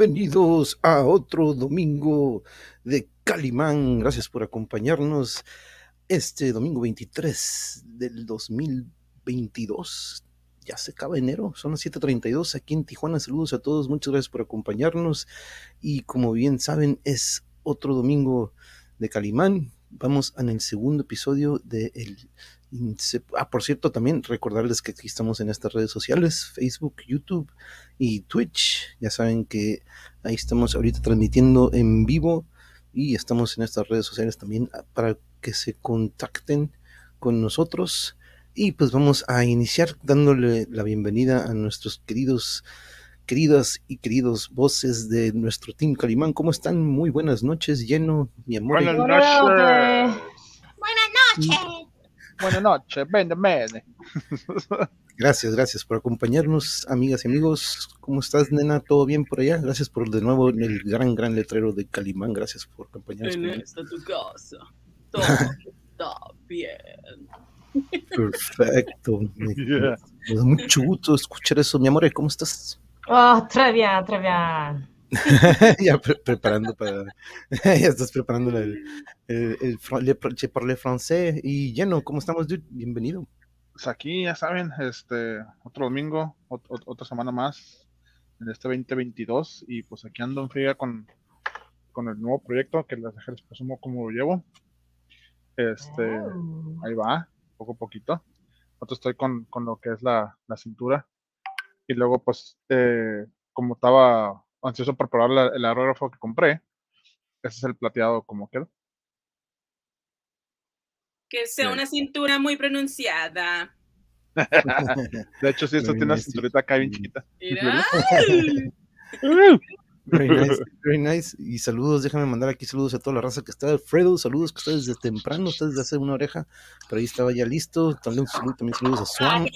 Bienvenidos a otro domingo de Calimán. Gracias por acompañarnos este domingo 23 del 2022. Ya se acaba enero, son las 7:32 aquí en Tijuana. Saludos a todos, muchas gracias por acompañarnos. Y como bien saben, es otro domingo de Calimán. Vamos en el segundo episodio de el se- Ah, por cierto, también recordarles que aquí estamos en estas redes sociales, Facebook, YouTube y Twitch. Ya saben que ahí estamos ahorita transmitiendo en vivo y estamos en estas redes sociales también ah, para que se contacten con nosotros. Y pues vamos a iniciar dándole la bienvenida a nuestros queridos, queridas y queridos voces de nuestro Team Calimán. ¿Cómo están? Muy buenas noches, lleno, mi amor. Buenas Buenas noches. Buenas noches. Buenas noches. Vende, vende. Gracias, gracias por acompañarnos, amigas y amigos. ¿Cómo estás, nena? ¿Todo bien por allá? Gracias por de nuevo el gran, gran letrero de Calimán. Gracias por acompañarnos. En esta tu casa. Todo está bien. Perfecto. Me, Yeah. me da mucho gusto escuchar eso. Mi amor, ¿cómo estás? Oh, très bien, très bien. ya pre- preparando para... ya estás preparando el, el, el, fran- le, je parle français. Y lleno, ¿cómo estamos, dude? Bienvenido. Pues aquí, ya saben, este, otro domingo, ot- ot- otra semana más en este 2022. Y pues aquí ando en friega con, con el nuevo proyecto que les, les presumo cómo lo llevo. Este, Oh. ahí va, poco a poquito. Otro estoy con, con lo que es la, la cintura. Y luego, pues, eh, como estaba ansioso por probar la- el aerógrafo que compré, ese es el plateado como quedó. Que sea Sí. una cintura muy pronunciada. De hecho, sí, esto Very tiene una cinturita acá bien chiquita. Very nice, very nice. Y saludos, déjame mandar aquí saludos a toda la raza que está. Alfredo, saludos que está desde temprano, está desde hace una oreja, pero ahí estaba ya listo. También, saludos, también saludos a Swam. Ay,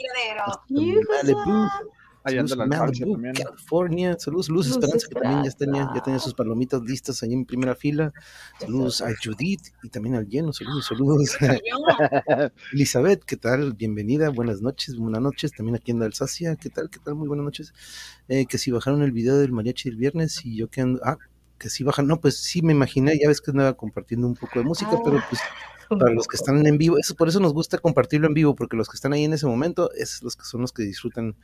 saludos la Malibu, también. California. Saludos, Luz Luz Esperanza, que también ya tenía, ya tenía sus palomitas listas ahí en primera fila. Saludos a Judith y también al lleno. Saludos, saludos. Elizabeth, ¿qué tal? Bienvenida, buenas noches, buenas noches. También aquí en la Alsacia, ¿qué tal? ¿Qué tal? Muy buenas noches. Eh, que si bajaron el video del mariachi del viernes y yo que ando, ah, que si bajan, no, pues sí me imaginé, ya ves que andaba compartiendo un poco de música, pero pues para los que están en vivo, eso por eso nos gusta compartirlo en vivo, porque los que están ahí en ese momento, esos los que son los que disfrutan,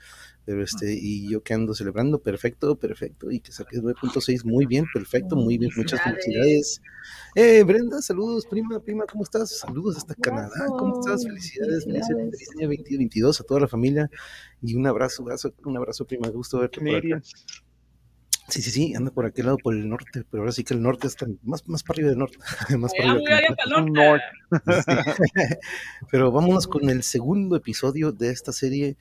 pero este, y yo que ando celebrando, perfecto, perfecto, y que saqué 9.6, muy bien, perfecto, muy bien, muchas Felicidades. Eh, Brenda, saludos, prima, prima, ¿cómo estás? Saludos hasta Canadá, ¿cómo estás? Felicidades, feliz, Felicidades. feliz año 2022 a toda la familia, y un abrazo, abrazo, un abrazo, prima, gusto verte por acá. Sí, sí, sí, anda por aquel lado, por el norte, pero ahora sí que el norte está más, más para arriba del norte, más para arriba. muy que el allá para el Un norte. Sí. Pero vámonos con el segundo episodio de esta serie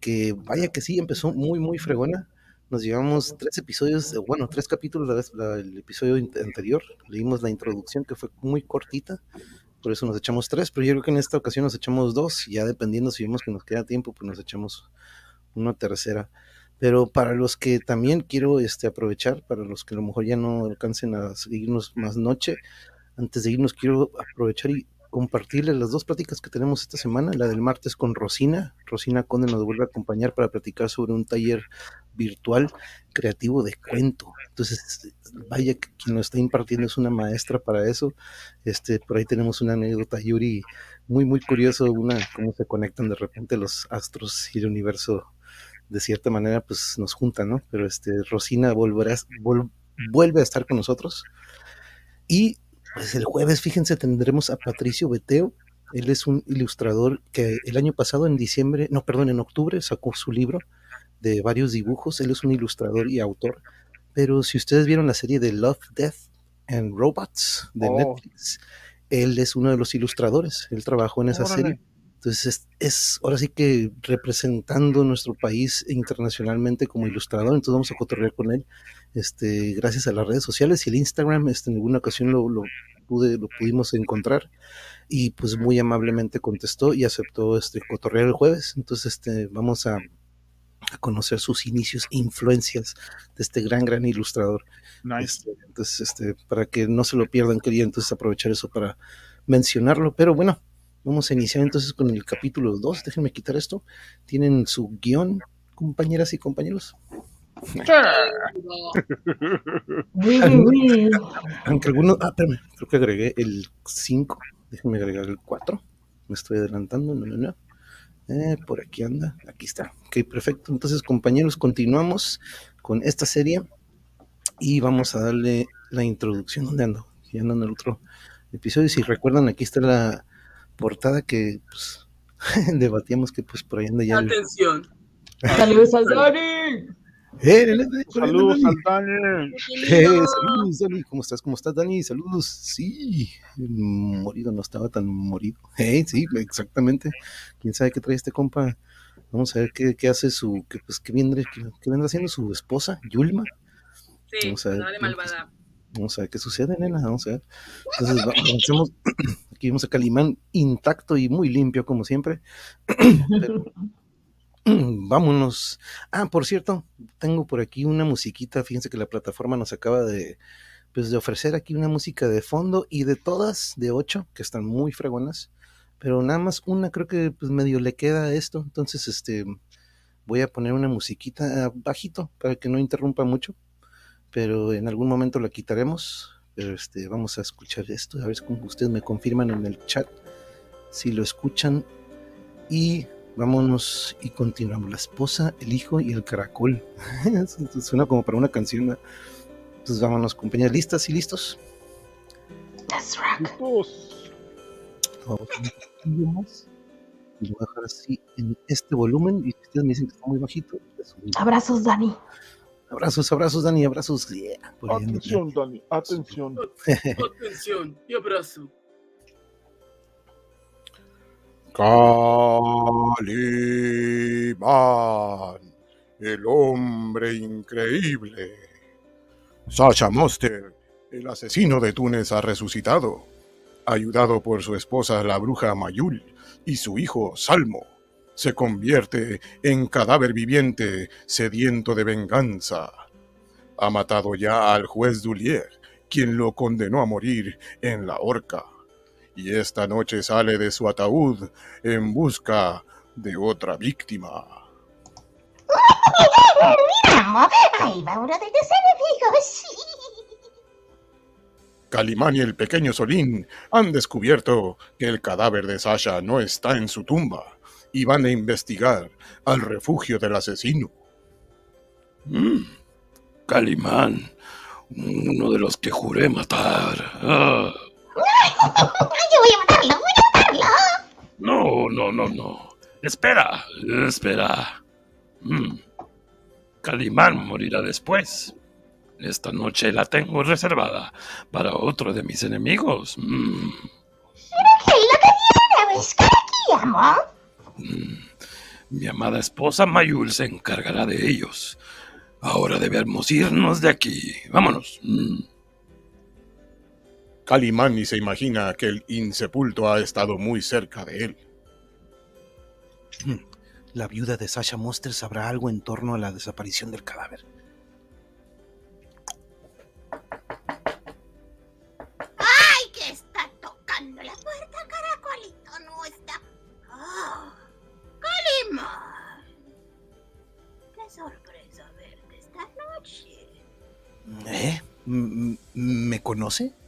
que vaya que sí, empezó muy, muy fregona. Nos llevamos tres episodios, bueno, tres capítulos la vez, la- el episodio anterior. Leímos la introducción que fue muy cortita, por eso nos echamos tres, pero yo creo que en esta ocasión nos echamos dos, y ya dependiendo si vemos que nos queda tiempo, pues nos echamos una tercera. Pero para los que también quiero este, aprovechar, para los que a lo mejor ya no alcancen a seguirnos más noche, antes de irnos quiero aprovechar y compartirles las dos pláticas que tenemos esta semana, la del martes con Rosina. Rosina Conde nos vuelve a acompañar para platicar sobre un taller virtual creativo de cuento. Entonces, vaya que quien lo está impartiendo es una maestra para eso. Este, por ahí tenemos una anécdota, Yuri, muy, muy curioso, una, cómo se conectan de repente los astros y el universo de cierta manera, pues nos juntan, ¿no? Pero este, Rosina volverá, vol- vuelve a estar con nosotros. Y pues el jueves, fíjense, tendremos a Patricio Beteo. Él es un ilustrador que el año pasado, en diciembre, no, perdón, en octubre, sacó su libro de varios dibujos. Él es un ilustrador y autor. Pero si ustedes vieron la serie de Love, Death and Robots de Oh. Netflix, él es uno de los ilustradores. Él trabajó en esa Órale. serie. Entonces es, es ahora sí que representando nuestro país internacionalmente como ilustrador, entonces vamos a cotorrear con él, este, gracias a las redes sociales y el Instagram, este, en alguna ocasión lo, lo pude, lo pudimos encontrar y pues muy amablemente contestó y aceptó este cotorrear el jueves, entonces este, vamos a, a conocer sus inicios e influencias de este gran, gran ilustrador. Nice. Este, entonces, este, para que no se lo pierdan, quería entonces aprovechar eso para mencionarlo. Pero bueno, vamos a iniciar entonces con el capítulo 2. Déjenme quitar esto. Tienen su guion compañeras y compañeros. Aunque algunos, ah, espérame, creo que agregué el 5, déjenme agregar el 4, me estoy adelantando, no, no, no. Eh, por aquí anda, aquí está. Ok, perfecto. Entonces, compañeros, continuamos con esta serie y vamos a darle la introducción. ¿Dónde ando? Ya ando en el otro episodio. Si recuerdan, aquí está la portada que pues, debatíamos que pues por ahí anda ya. el- Atención. Saludos al Dani. ¡Eh, Saludos al Dani. Eh, saludos, Dani. ¿Cómo estás? ¿Cómo estás, Dani? Saludos. Sí, el morido no estaba tan morido. Eh, sí, exactamente. ¿Quién sabe qué trae este compa? Vamos a ver qué, qué hace su, qué, pues, qué vendrá, qué, qué vendrá haciendo su esposa, Yulma. Sí, Vamos a ver, dale ¿qué- malvada. Vamos a ver qué sucede, nena. Vamos a ver. Entonces. Aquí vemos a Calimán intacto y muy limpio, como siempre. Pero, vámonos. Ah, por cierto, tengo por aquí una musiquita. Fíjense que la plataforma nos acaba de, pues, de ofrecer aquí una música de fondo y de todas, de ocho, que están muy fregonas. Pero nada más una creo que pues medio le queda a esto. Entonces, este, voy a poner una musiquita bajito para que no interrumpa mucho pero en algún momento la quitaremos. Pero este, vamos a escuchar esto, a ver si ustedes me confirman en el chat si lo escuchan. Y vámonos y continuamos. La esposa, el hijo y el caracol. Suena como para una canción. ¿no? Entonces vámonos, compañeras. ¿Listas y listos? That's rock. Listos. Vamos a un poquillo más. Y lo voy a dejar así en este volumen. Y ustedes me dicen que está muy bajito. Abrazos, Dani. Abrazos, abrazos, Dani, abrazos. Yeah. Atención, Dani. Atención. Atención y abrazo. Calimán, el hombre increíble. Sasha Monster, el asesino de Túnez, ha resucitado, ayudado por su esposa la bruja Mayul y su hijo Salmo. Se convierte en cadáver viviente sediento de venganza. Ha matado ya al juez Dulier, quien lo condenó a morir en la horca. Y esta noche sale de su ataúd en busca de otra víctima. Vamos, ahí va uno de tus enemigos. Calimán y el pequeño Solín han descubierto que el cadáver de Sasha no está en su tumba y van a investigar al refugio del asesino. Mm, Calimán, uno de los que juré matar. Ah, Yo voy a matarlo, voy a matarlo. no, no, no, no. Espera, espera. Mm, Calimán morirá después. Esta noche la tengo reservada para otro de mis enemigos. Mm, ¿Qué es lo que quieres? ¿Qué aquí, amor? Mm. Mi amada esposa Mayul se encargará de ellos. Ahora debemos irnos de aquí. Vámonos. Mm. Calimán ni se imagina que el insepulto ha estado muy cerca de él. La viuda de Sasha Monster sabrá algo en torno a la desaparición del cadáver. ¿Eh? ¿Me conoce?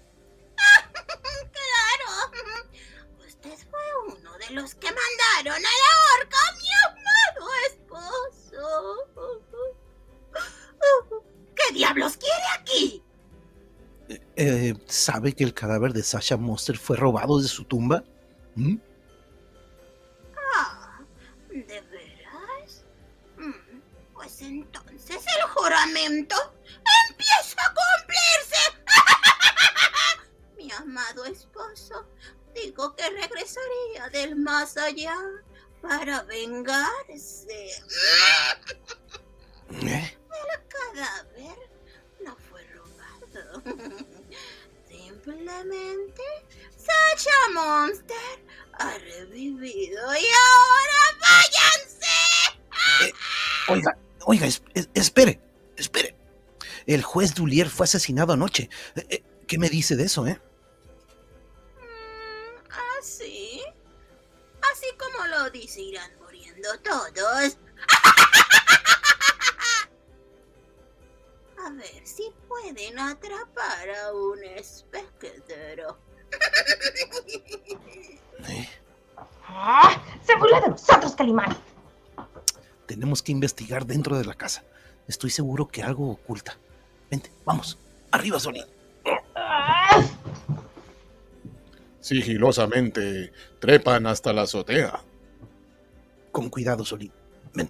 Claro. Usted fue uno de los que mandaron a la horca a mi amado esposo. ¿Qué diablos quiere aquí? Eh, ¿Sabe que el cadáver de Sasha Monster fue robado de su tumba? ¿Mm? Ah, ¿de veras? Mm, Pues entonces el juramento a cumplirse. Mi amado esposo dijo que regresaría del más allá para vengarse. ¿Eh? El cadáver no fue robado. Simplemente Sacha Monster ha revivido y ahora váyanse. Oiga, oiga, es- es- espere, espere. El juez Dulier fue asesinado anoche. Eh, eh, ¿Qué me dice de eso, eh? Mm, así. Así como lo dice, irán muriendo todos. A ver si pueden atrapar a un espectador. ¿Eh? Ah, ¡Se burla de nosotros, Calimán! Tenemos que investigar dentro de la casa. Estoy seguro que algo oculta. Vente, vamos. Arriba, Solín. Sigilosamente trepan hasta la azotea. Con cuidado, Solín. Ven.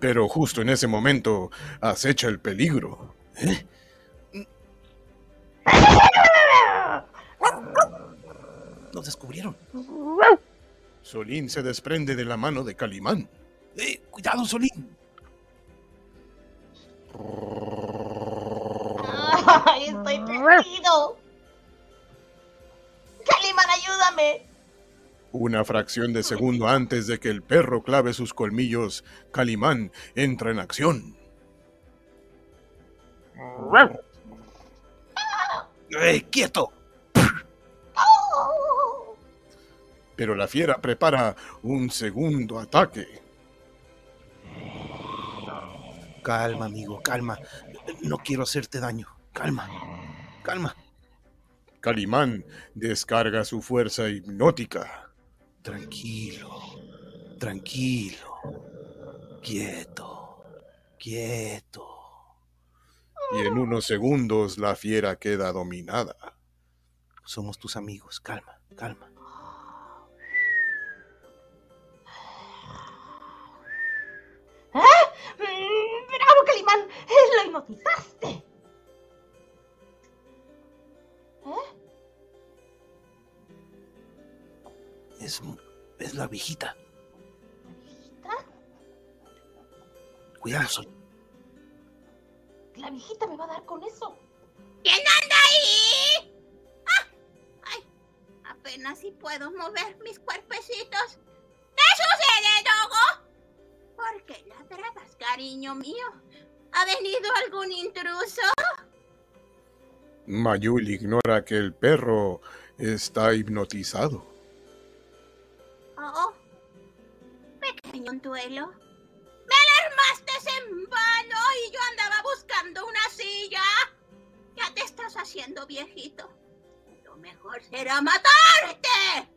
Pero justo en ese momento acecha el peligro. ¿Eh? Nos descubrieron. Solín se desprende de la mano de Calimán. ¡Eh! ¡Cuidado, Solín! ¡Ay, estoy perdido! ¡Calimán, ayúdame! Una fracción de segundo antes de que el perro clave sus colmillos, Calimán entra en acción. ¡Eh! ¡Quieto! ¡Oh! Pero la fiera prepara un segundo ataque. Calma, amigo, calma. No quiero hacerte daño. Calma. Calma. Calimán descarga su fuerza hipnótica. Tranquilo. Tranquilo. Quieto. Quieto. y en unos segundos la fiera queda dominada. Somos tus amigos. Calma, calma. ¡Lo hipnotizaste! ¿Eh? Es, es la viejita. ¿Ah? Cuidado, Sol. La viejita me va a dar con eso. ¿Quién anda ahí? ¡Ah! ¡Ay! Apenas si puedo mover mis cuerpecitos. ¿Qué sucede, Dogo? ¿Por qué ladrabas, cariño mío? ¿Ha venido algún intruso? Mayul ignora que el perro está hipnotizado. Oh, pequeño duelo. Me alarmaste en vano y yo andaba buscando una silla. Ya te estás haciendo viejito. Lo mejor será matarte.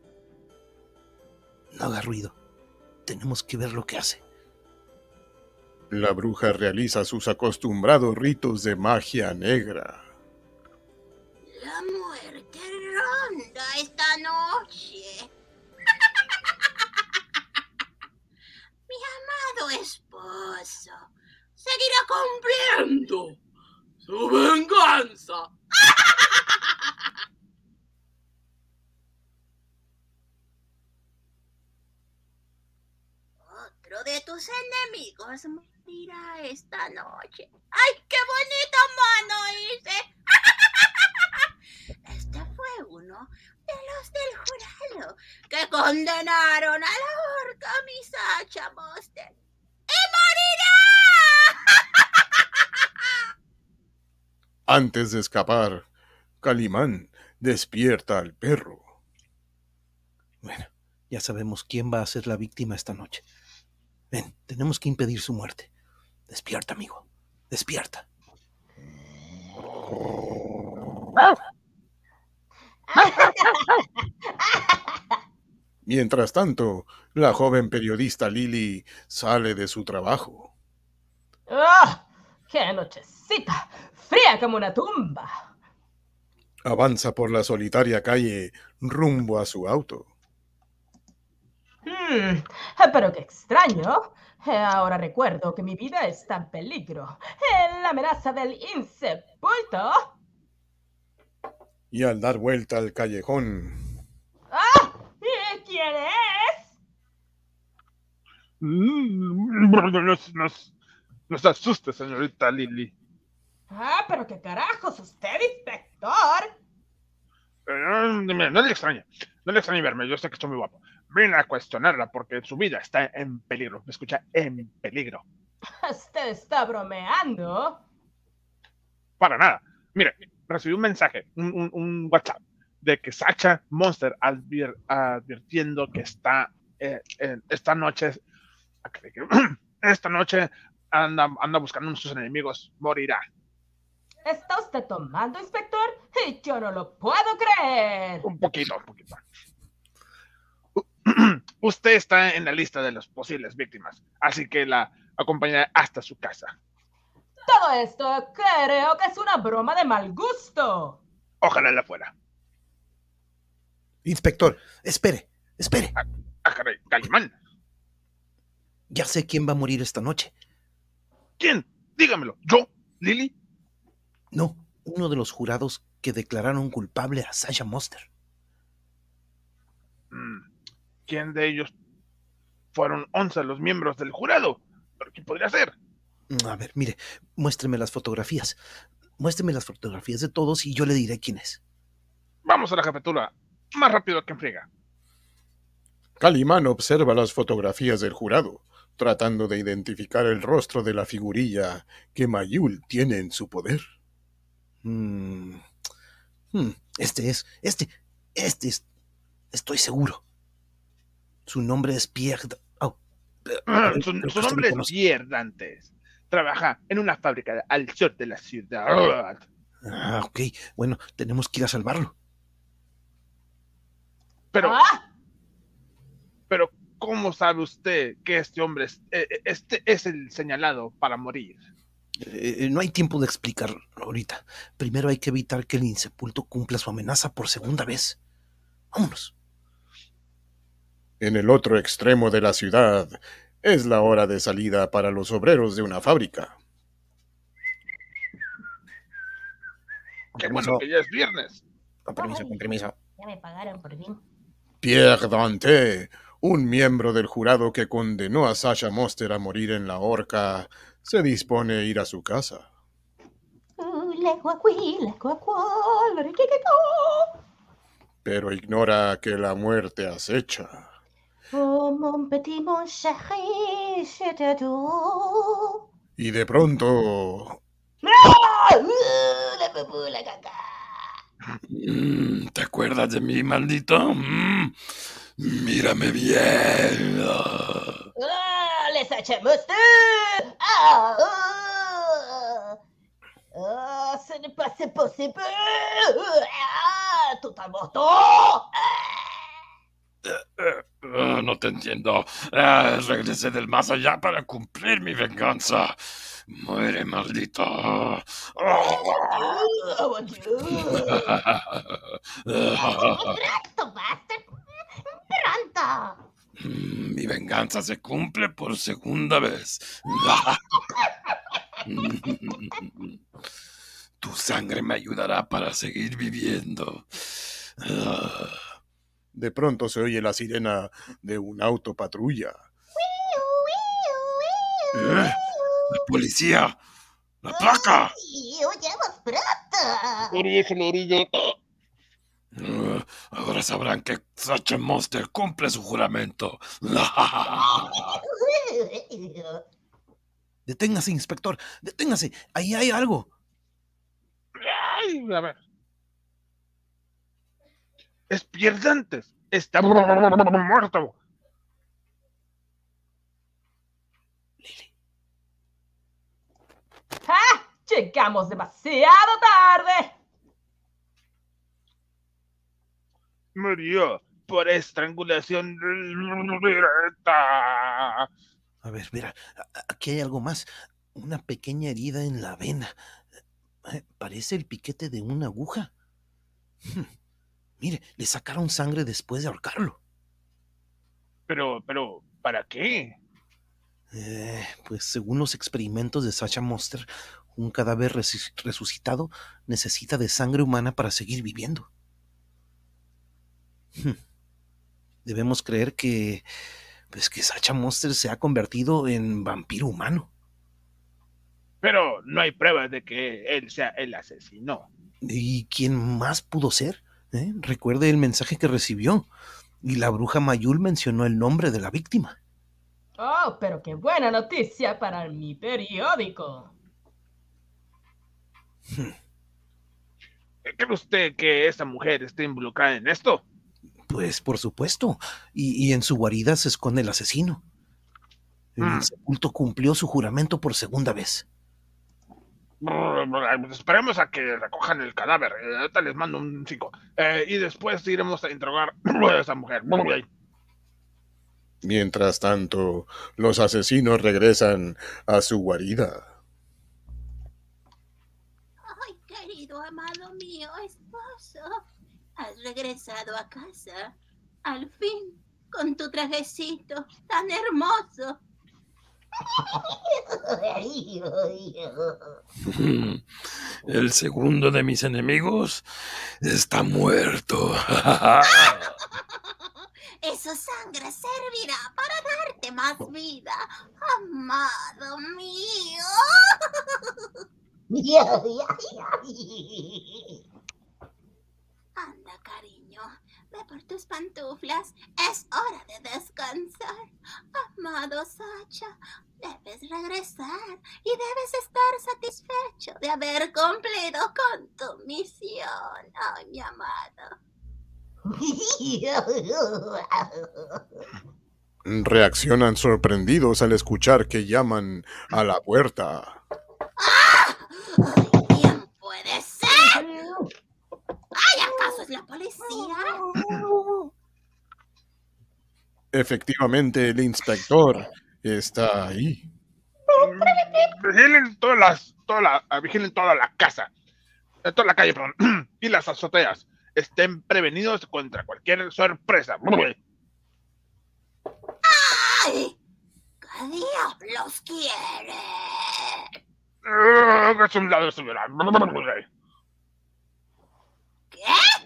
No haga ruido. Tenemos que ver lo que hace. La bruja realiza sus acostumbrados ritos de magia negra. La muerte ronda esta noche. Mi amado esposo seguirá cumpliendo. ¡Su venganza! Otro de tus enemigos esta noche. ¡Ay, qué bonito mono hice! Este fue uno de los del jurado que condenaron a la horca a mi Sacha Monster. ¡Y morirá! Antes de escapar, Calimán despierta al perro. Bueno, ya sabemos quién va a ser la víctima esta noche. Ven, tenemos que impedir su muerte. Despierta, amigo. Despierta. Mientras tanto, la joven periodista Lily sale de su trabajo. ¡Ah! ¡Qué nochecita! ¡Fría como una tumba! Avanza por la solitaria calle rumbo a su auto. Hmm, pero qué extraño. Ahora recuerdo que mi vida está en peligro. La amenaza del insepulto. Y al dar vuelta al callejón, ¡Ah! ¿Y quién es? Mm, No, nos- nos- no se asuste, señorita Lily. Ah, pero qué carajos, usted, inspector. Eh, no le extrañe, no le extrañe verme, yo sé que estoy muy guapo. Vine a cuestionarla porque su vida está en peligro. ¿Me escucha? En peligro. Usted está bromeando. Para nada. Mire, recibí un mensaje, un, un- un WhatsApp, de que Sacha Monster advier- advirtiendo que está eh, en esta noche, esta noche anda, anda buscando a sus enemigos, morirá. ¿Está usted tomando, inspector? Y yo no lo puedo creer. Un poquito, un poquito. Usted está en la lista de las posibles víctimas, así que la acompañaré hasta su casa. Todo esto creo que es una broma de mal gusto. Ojalá la fuera. Inspector, espere, espere. Ah, caray, Calimán. Ya sé quién va a morir esta noche. ¿Quién? Dígamelo. ¿Yo? ¿Lily? No, uno de los jurados que declararon culpable a Sasha Monster. Mm, ¿Quién de ellos fueron 11 los miembros del jurado? ¿Pero quién podría ser? A ver, mire, muéstreme las fotografías. Muéstreme las fotografías de todos y yo le diré quién es. Vamos a la jefatura. Más rápido que en friega. Calimán observa las fotografías del jurado, tratando de identificar el rostro de la figurilla que Mayul tiene en su poder. Mm, hmm, Este es, este, este es, estoy seguro. Su nombre es Pierre. Oh, Ah, Su, nombre es. Pierre Dantes. Trabaja en una fábrica al sur de la ciudad. Ah, ok. Bueno, tenemos que ir a salvarlo. Pero, Ah, pero, ¿cómo sabe usted que este hombre es, eh, eh, este es el señalado para morir? Eh, no hay tiempo de explicarlo ahorita. Primero hay que evitar que el insepulto cumpla su amenaza por segunda vez. Vámonos. En el otro extremo de la ciudad es la hora de salida para los obreros de una fábrica. Qué bueno que ya es viernes. Con permiso, con permiso. ya me pagaron por fin. Pierre Dante, un miembro del jurado que condenó a Sasha Monster a morir en la horca, se dispone a ir a su casa. Uh, pero ignora que la muerte acecha. Y de pronto, ¡Ah! Uh. Mm, ¿Te acuerdas de mí, maldito? Mm, mírame bien. Ah. Ah, les echamos de... Ah, ah. Ah, ce n'est pas possible. Ah, tout en moto. Ah, no te entiendo. Ah, regresé del más allá para cumplir mi venganza. Muere, maldito. Ah. Oh. Pronto, basta. Pronto. Mm, Mi venganza se cumple por segunda vez. Tu sangre me ayudará para seguir viviendo. De pronto se oye la sirena de un auto patrulla. ¿Eh? ¡La policía! ¡La placa! Huyamos pronto. La orilla. Ah, ahora sabrán que Sacha Monster cumple su juramento. Deténgase, inspector. Deténgase. Ahí hay algo. Ay, a ver. Es Pierre Dantes. Está muerto. ¡Ah! Llegamos demasiado tarde. Murió por estrangulación directa. A ver, mira. Aquí hay algo más. Una pequeña herida en la vena. Eh, Parece el piquete de una aguja. Mire, le sacaron sangre después de ahorcarlo. Pero, pero, ¿para qué? Eh, pues según los experimentos de Sacha Monster, un cadáver resu- resucitado necesita de sangre humana para seguir viviendo. Hmm. Debemos creer que, pues que Sacha Monster se ha convertido en vampiro humano. Pero no hay pruebas de que él sea el asesino. ¿Y quién más pudo ser? ¿Eh? Recuerde el mensaje que recibió. Y la bruja Mayul mencionó el nombre de la víctima. Oh, pero qué buena noticia para mi periódico. ¿Cree usted que esa mujer esté involucrada en esto? Pues por supuesto. Y, y en su guarida se esconde el asesino. El Mm. sepulto cumplió su juramento por segunda vez. Esperemos a que recojan el cadáver. Eh, ahorita les mando un 5. y después iremos a interrogar a esa mujer. Mientras tanto, los asesinos regresan a su guarida. Ay, querido amado mío, esposo. Has regresado a casa. Al fin, con tu trajecito tan hermoso. El segundo de mis enemigos está muerto. Esa sangre servirá para darte más vida, amado mío. Anda, cariño, por tus pantuflas. Es hora de descansar. Amado Sacha, debes regresar y debes estar satisfecho de haber cumplido con tu misión. Ay, mi amado. Reaccionan sorprendidos al escuchar que llaman a la puerta. Ay, ¿Quién puede ser? ¿Ay, acaso es la policía? Efectivamente, el inspector está ahí. Vigilen todas las, toda la, ah, vigilen toda la casa, eh, toda la calle, perdón, y las azoteas. Estén prevenidos contra cualquier sorpresa. ¡Ay! ¿Qué diablos quiere? Eh, es un lado. ¿Qué?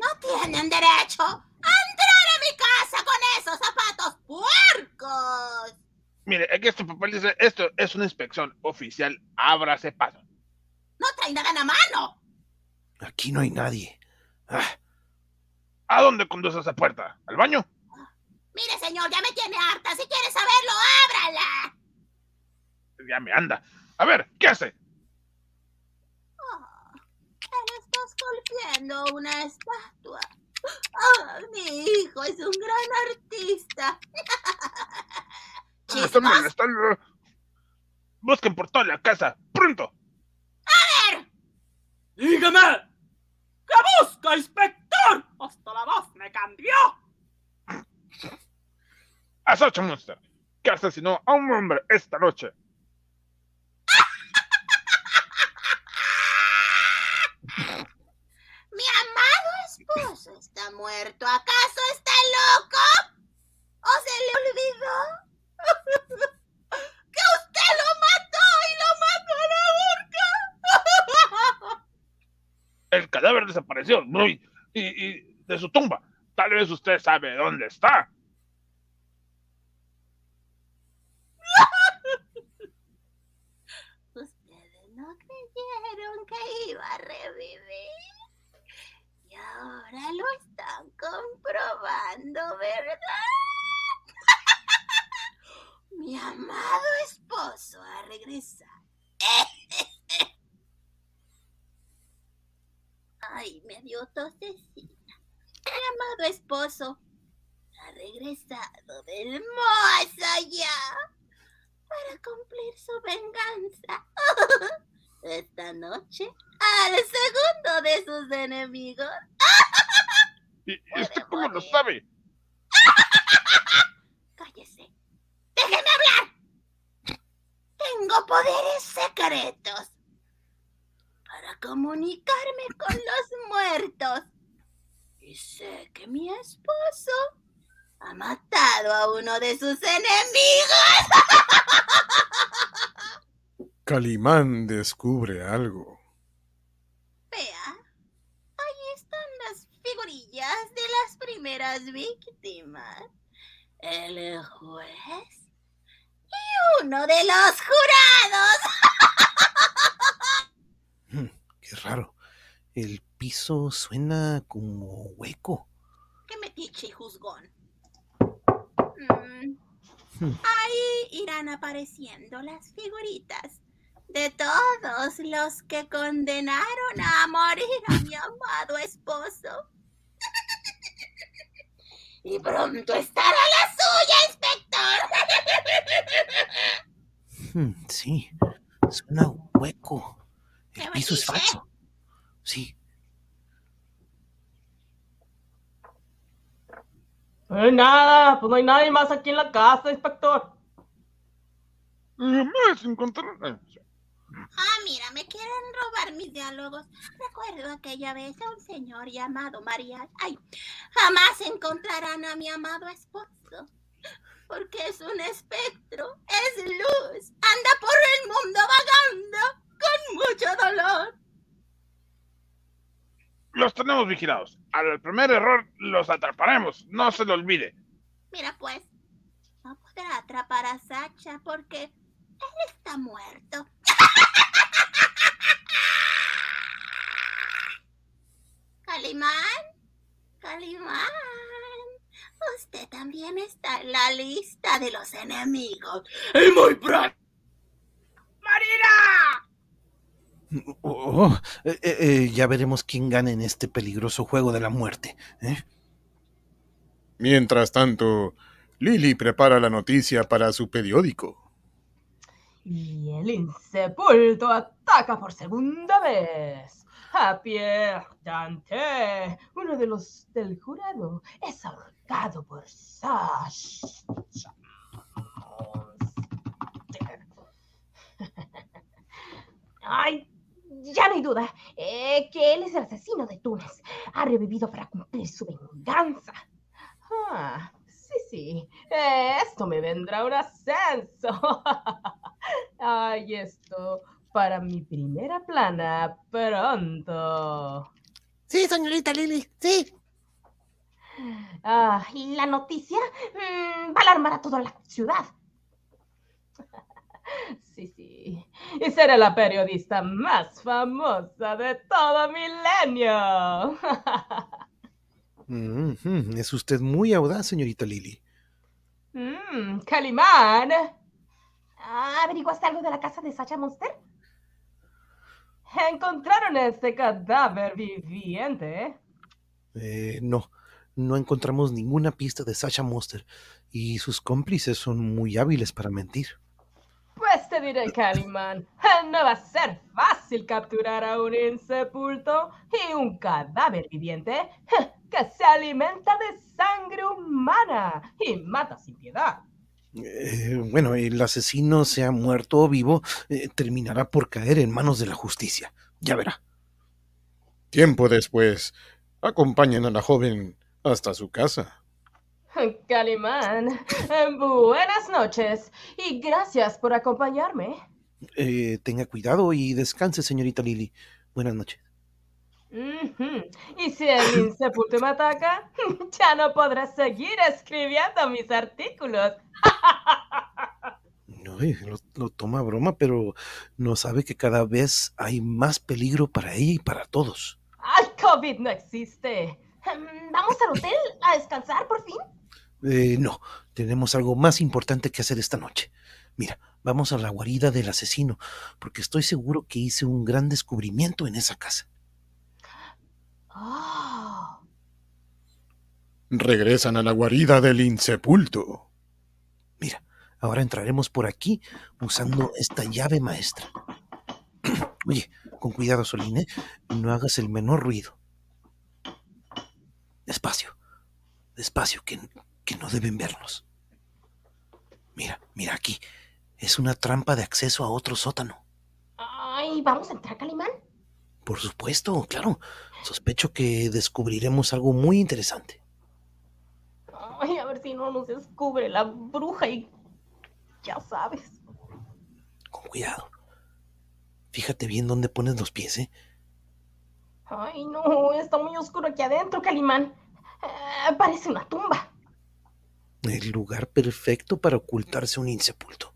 No tienen derecho a entrar a mi casa con esos zapatos puercos. Mire, aquí este papel dice, esto es una inspección oficial, ábrase paso. No traen nada en la mano. Aquí no hay nadie. Ah, ¿A dónde conduce esa puerta? ¿Al baño? Mire, señor, ya me tiene harta. Si quiere saberlo, ábrala. Ya me anda. A ver, ¿qué hace? Oh, golpeando una estatua. Ah, mi hijo es un gran artista. Están Chispas, molestando. Busquen por toda la casa, pronto. ¡Dígame! ¿Qué busca, inspector? Hasta la voz me cambió. Asacha Monster, que asesinó a un hombre esta noche. mi amado esposo está muerto. ¿Acaso está loco? ¿O se le olvidó? que usted lo mató y lo mató a la horca. El cadáver desapareció y- y de su tumba. Tal vez usted sabe dónde está. Ustedes no creyeron que iba a revivir. Ahora lo están comprobando, ¿verdad? Mi amado esposo ha regresado. Ay, me dio tosecita. Mi amado esposo ha regresado del más allá para cumplir su venganza. Esta noche al segundo de sus enemigos. ¿Y, y usted cómo lo sabe? Cállese. Déjeme hablar. Tengo poderes secretos para comunicarme con los muertos. Y sé que mi esposo ha matado a uno de sus enemigos. Calimán descubre algo. Vea, ahí están las figurillas de las primeras víctimas. El juez y uno de los jurados. hmm, qué raro. El piso suena como hueco. ¡Qué metiche y juzgón! Mm, Hmm. Ahí irán apareciendo las figuritas de todos los que condenaron a morir a mi amado esposo. Y pronto estará la suya, inspector. Ujú, sí, suena hueco. ¿Qué El me piso es falso. Sí. Eh, nada, pues no hay nadie más aquí en la casa, inspector. Encontraron. Ah, mira, me quieren robar mis diálogos. Recuerdo aquella vez a un señor llamado María. Ay, jamás encontrarán a mi amado esposo. Porque es un espectro, es luz, anda por el mundo vagando con mucho dolor. Los tenemos vigilados. Al primer error los atraparemos. No se lo olvide. Mira, pues, no podrá atrapar a Sacha porque él está muerto. Calimán, Calimán, usted también está en la lista de los enemigos. ¡Y muy pronto! ¡Marina! Oh, oh, eh, eh, eh, ya veremos quién gana en este peligroso juego de la muerte. ¿eh? Mientras tanto, Lily prepara la noticia para su periódico. Y el insepulto ataca por segunda vez. A Pierre Dante, uno de los del jurado, es ahorcado por Sasha. Ay, ya no hay duda eh, que él es el asesino de Túnez. Ha revivido para cumplir su venganza. Ah, sí, sí. esto me vendrá un ascenso. Ay, esto para mi primera plana pronto. Sí, señorita Lily, sí. Ah, ¿y la noticia Mm, va a alarmar a toda la ciudad. Sí, sí. Y seré la periodista más famosa de todo milenio. Es usted muy audaz, señorita Lily. Mm, Calimán. Ah, ¿Averiguaste algo de la casa de Sacha Monster? Encontraron este cadáver viviente. Eh, no, no encontramos ninguna pista de Sasha Monster y sus cómplices son muy hábiles para mentir. Te diré, Calimán, no va a ser fácil capturar a un insepulto y un cadáver viviente que se alimenta de sangre humana y mata sin piedad. Eh, bueno, el asesino, sea muerto o vivo, eh, terminará por caer en manos de la justicia. Ya verá. Tiempo después, acompañan a la joven hasta su casa. Calimán, buenas noches y gracias por acompañarme. Eh, tenga cuidado y descanse, señorita Lily. Buenas noches. Y si el insepulto me ataca, ya no podré seguir escribiendo mis artículos. No, eh, lo, lo toma a broma, pero no sabe que cada vez hay más peligro para ella y para todos. ¡Ay, COVID no existe! Mm, ¿Vamos al hotel a descansar por fin? Eh, no, tenemos algo más importante que hacer esta noche. Mira, vamos a la guarida del asesino, porque estoy seguro que hice un gran descubrimiento en esa casa. Oh, Regresan a la guarida del insepulto. Mira, ahora entraremos por aquí usando esta llave maestra. Oye, con cuidado, Soline, no hagas el menor ruido. Despacio, despacio, que, que no deben vernos. Mira, mira aquí. Es una trampa de acceso a otro sótano. ay, ¿vamos a entrar, Calimán? Por supuesto, claro. Sospecho que descubriremos algo muy interesante. Ay, a ver si no nos descubre la bruja y... Ya sabes. Con cuidado. Fíjate bien dónde pones los pies, ¿eh? Ay, no, está muy oscuro aquí adentro, Calimán. Eh, parece una tumba. El lugar perfecto para ocultarse un insepulto.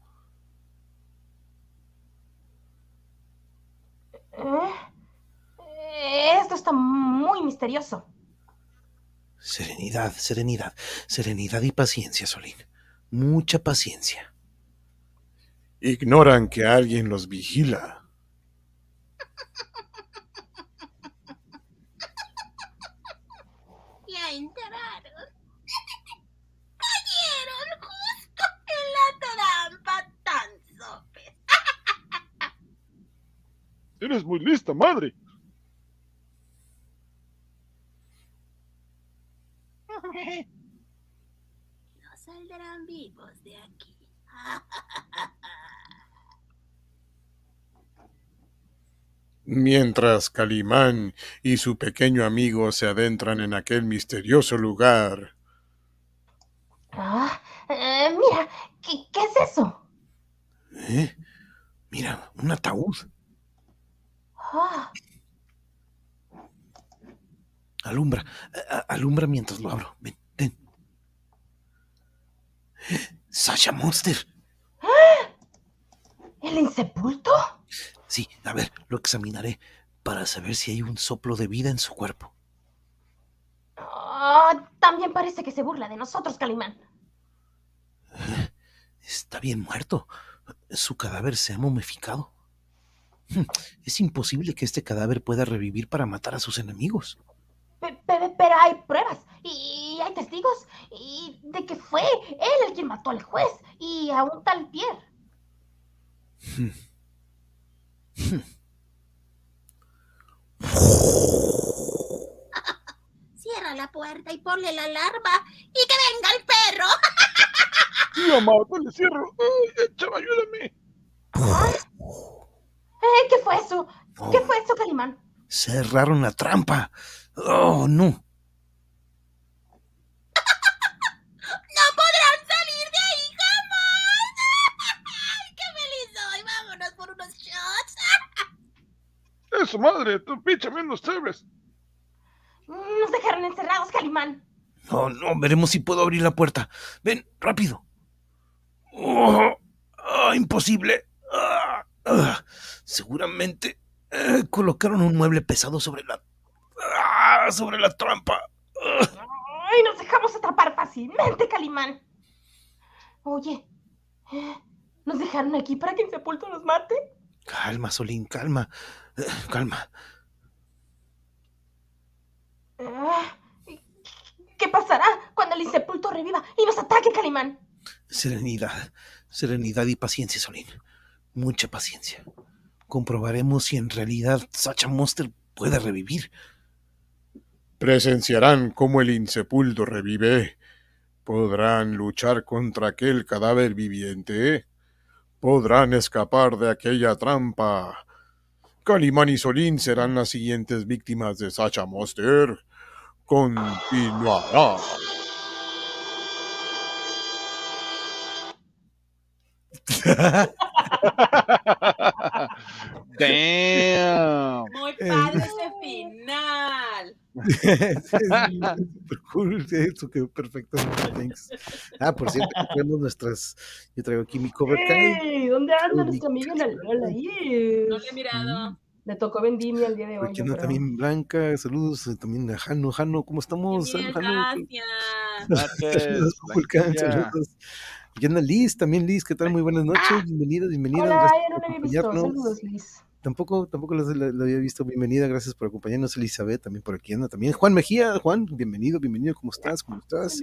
Eh, Esto está muy misterioso. Serenidad, serenidad, serenidad y paciencia, Solín. Mucha paciencia. Ignoran que alguien los vigila. Ya entraron. Cayeron justo en la trampa tan sopes. Eres muy lista, madre. No saldrán vivos de aquí. Mientras Calimán y su pequeño amigo se adentran en aquel misterioso lugar, Ah, eh, mira, ¿qué, qué es eso? ¿Eh? Mira, un ataúd. Ah, Alumbra, alumbra mientras lo abro. Ven, ven. Sasha Monster. ¿El insepulto? Sí, a ver, lo examinaré para saber si hay un soplo de vida en su cuerpo. Ah, también parece que se burla de nosotros, Calimán. Está bien muerto. Su cadáver se ha momificado. Es imposible que este cadáver pueda revivir para matar a sus enemigos. Pe- pe- Pero hay pruebas y hay testigos y de que fue él el quien mató al juez y a un tal Pierre. Cierra la puerta y ponle la alarma y que venga el perro. Sí, amado, le cierro. Ay, chava, ayúdame. Eh, ¿Qué fue eso? ¿Qué Oh, fue eso, Calimán? cerraron la trampa. Oh, no. No podrán salir de ahí jamás. ¡Ay, qué feliz soy! Vámonos por unos shots. Eso, madre, tú píchame unos cebres. Nos dejaron encerrados, Calimán. No, no, veremos si puedo abrir la puerta. Ven, rápido. Oh, ah, imposible. Ah, ah, seguramente eh, colocaron un mueble pesado sobre la... ah, sobre la trampa. Ah. Ay, nos dejamos atrapar fácilmente, Calimán. Oye, eh, ¿nos dejaron aquí para que Insepulto nos mate? Calma, Solín, calma. Eh, calma. Ah, ¿Qué pasará cuando el Insepulto reviva y nos ataque, Calimán? Serenidad, serenidad y paciencia, Solín. Mucha paciencia. Comprobaremos si en realidad Sacha Monster puede revivir. presenciarán cómo el insepulto revive. ¿Podrán luchar contra aquel cadáver viviente? ¿Podrán escapar de aquella trampa? Calimán y Solín serán las siguientes víctimas de Sacha Monster. Continuará. Damn. Muy padre ese final. Super cool, eso quedó perfecto. Thanks. Ah, por cierto, tenemos nuestras. Yo traigo aquí mi cover Kai. ¡Ey! ¿Dónde anda nuestra amiga Nalola? Yes. No le he mirado. Le tocó vendimia el día de hoy. Aquí también Blanca. Saludos eh, también a Jano. Jano, ¿cómo estamos? Bien, Jano. gracias. Saludos, saludos. Y anda Liz, también Liz, ¿qué tal? Muy buenas noches, bienvenida, bienvenida. Hola, gracias ya no había visto. Saludos, Liz. Tampoco, tampoco la había visto, bienvenida, gracias por acompañarnos, Elizabeth, también por aquí anda, también Juan Mejía, Juan, bienvenido, bienvenido, ¿cómo estás? ¿Cómo estás?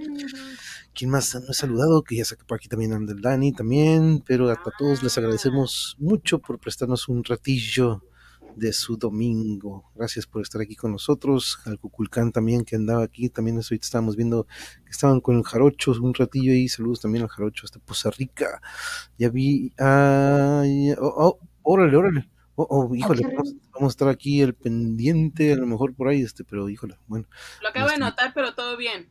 ¿Quién más no he saludado? Que ya sé que por aquí también anda el Dani también, pero a, a todos les agradecemos mucho por prestarnos un ratillo de su domingo. Gracias por estar aquí con nosotros. Al Cuculcán también que andaba aquí, también eso ahorita estábamos viendo que estaban con el Jarocho un ratillo ahí. Saludos también al Jarocho hasta Poza Rica. Ya vi, ah, ya- oh, oh, órale, órale. Oh, oh, híjole, qué vamos, vamos a estar aquí el pendiente, a lo mejor por ahí, este, pero híjole, bueno. Lo acabo de Este- notar, pero todo bien.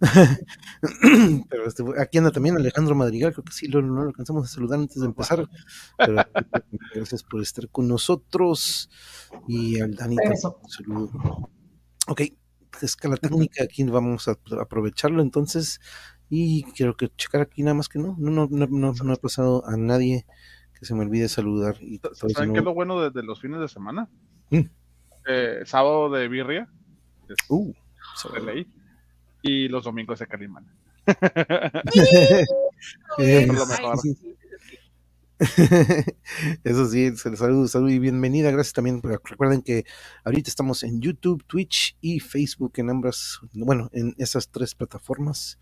pero este, aquí anda también Alejandro Madrigal, creo que sí, lo, no lo alcanzamos a saludar antes de empezar. Pero gracias por estar con nosotros. Y al Dani un saludo. Ok, escala técnica, aquí vamos a aprovecharlo entonces. Y quiero que checar aquí nada más que no, no, no, no, no, no ha pasado a nadie que se me olvide saludar. Y ¿Saben no- qué es lo bueno de, de los fines de semana? Mm. Eh, sábado de birria, es Uh, de ley, y los domingos de Calimán. Eso sí, se les saludo, salud y bienvenida. Gracias también. Recuerden que ahorita estamos en YouTube, Twitch y Facebook en ambas, bueno, en esas tres plataformas.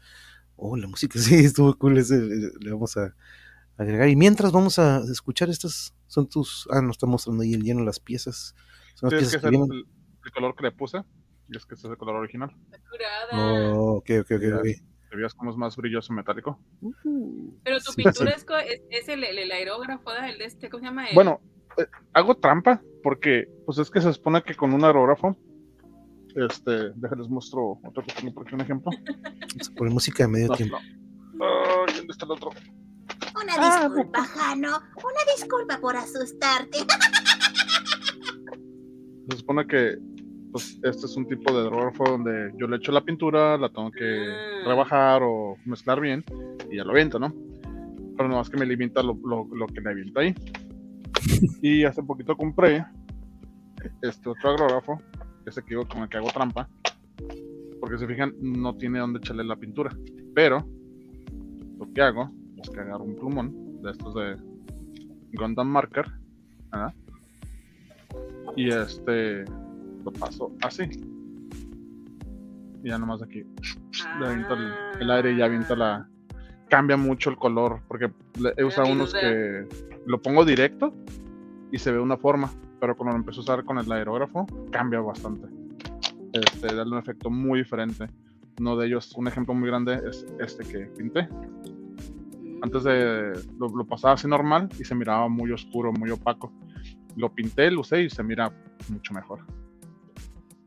Oh, la música sí estuvo cool. ese, le vamos a agregar. Y mientras vamos a escuchar estas Son tus. Ah, no está mostrando ahí el lleno las piezas. Son las que piezas que el, vienen. el color que le puse. Y es que este es el color original. Está curada. Oh, ok, ok, ok. ¿Te veas cómo es más brilloso metálico? Pero tu Sí, pintura sí. es, es, el, el, el aerógrafo el de este, ¿cómo se llama? El- Bueno, eh, hago trampa porque, pues es que se supone que con un aerógrafo, este, déjales muestro otro que tengo por aquí un ejemplo. Música de medio No, tiempo. no. Ay, ¿dónde está el otro? Una Ah, disculpa, Jano. Una disculpa por asustarte. Se supone que, pues, este es un tipo de aerógrafo donde yo le echo la pintura, la tengo que Ah. rebajar o mezclar bien y ya lo aviento, ¿no? Pero no más que me limita lo, lo, lo que le aviento ahí. Y hace poquito compré este otro aerógrafo, ese que digo con el que hago trampa, porque se fijan, no tiene dónde echarle la pintura. Pero lo que hago es que agarro un plumón de estos de Gundam Marker, ¿verdad? Y este lo paso así. Y ya nomás aquí le aviento el, el aire y ya aviento la. Cambia mucho el color, porque he usado unos que lo pongo directo y se ve una forma, pero cuando lo empecé a usar con el aerógrafo, cambia bastante. Este, da un efecto muy diferente. Uno de ellos, un ejemplo muy grande, es este que pinté. Antes de lo, lo pasaba así normal y se miraba muy oscuro, muy opaco. Lo pinté, lo usé y se mira mucho mejor.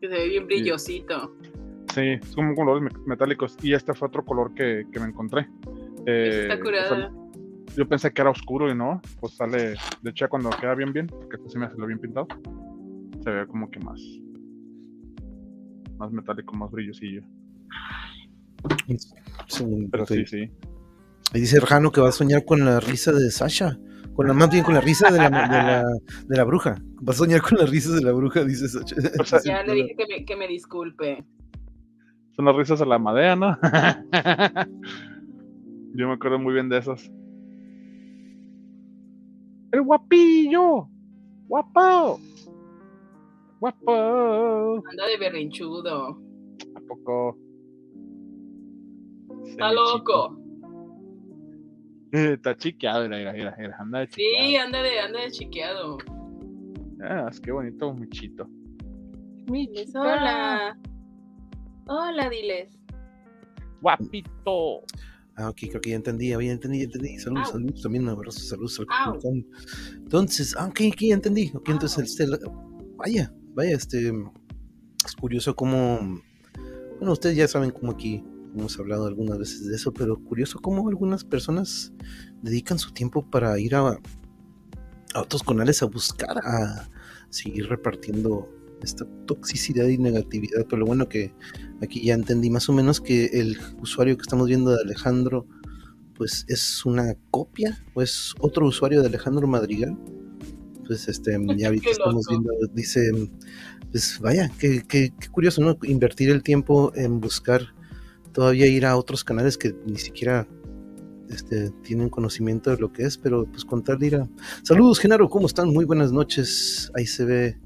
Que se ve bien brillosito. Sí, es como colores me- metálicos. Y este fue otro color que, que me encontré. Eh, está curada. o sea, yo pensé que era oscuro y no, pues sale, de hecho cuando queda bien bien, porque este se me hace lo bien pintado, se ve como que más, más metálico, más brillosillo. Según- Pero sí, sí. Ahí dice Rjano que va a soñar con la risa de Sasha. Con la, más bien con la risa de la, de la, de la bruja. Va a soñar con la risa de la bruja, dice Sasha. O sea, Ya le dije que me, que me disculpe. Son las risas a la madea, ¿no? Yo me acuerdo muy bien de esas. ¡El guapillo! ¡Guapo! ¡Guapo! Anda de berrinchudo. ¿A poco? Está loco. Está chiqueado, mira, mira, mira, mira, anda de Sí, chiqueado. anda de, anda de chiqueado. Ah, es que bonito, muchito. Diles, hola. Hola, diles. Guapito. Ah, ok, creo que ya entendí, ya entendí, ya entendí. Saludos, Au. saludos, también un abrazo, saludos al. Entonces, ah, ok, ok, ya entendí. Ok, entonces, este, vaya, vaya, este, es curioso cómo, bueno, ustedes ya saben cómo aquí hemos hablado algunas veces de eso, pero curioso cómo algunas personas dedican su tiempo para ir a, a otros canales a buscar, a seguir repartiendo esta toxicidad y negatividad, pero lo bueno que aquí ya entendí más o menos que el usuario que estamos viendo de Alejandro, pues es una copia o es otro usuario de Alejandro Madrigal. Pues este, ya ahorita estamos viendo, dice, pues vaya, qué, qué- qué curioso, ¿no? Invertir el tiempo en buscar todavía ir a otros canales que ni siquiera este, tienen conocimiento de lo que es, pero pues con tal de ir a... Saludos, Genaro, ¿cómo están? Muy buenas noches. Ahí se ve,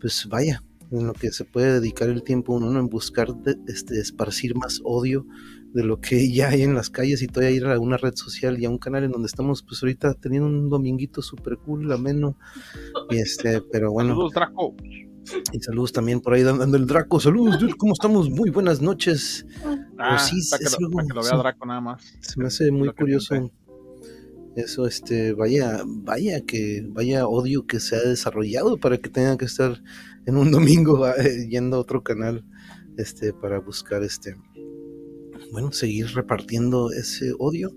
pues vaya, en lo que se puede dedicar el tiempo uno ¿no? en buscar este, esparcir más odio de lo que ya hay en las calles y todavía ir a una red social y a un canal en donde estamos pues ahorita teniendo un dominguito súper cool, ameno, y este, pero bueno, Saludos, Draco. Y saludos también por ahí dando el Draco, saludos, dude, ¿cómo estamos? Muy buenas noches. Ah, sí, para que, lo, para que lo vea. Draco nada más. Se me hace muy curioso eso, este, vaya, vaya que, vaya odio que se ha desarrollado para que tenga que estar en un domingo eh, yendo a otro canal, este, para buscar, este, bueno, seguir repartiendo ese odio.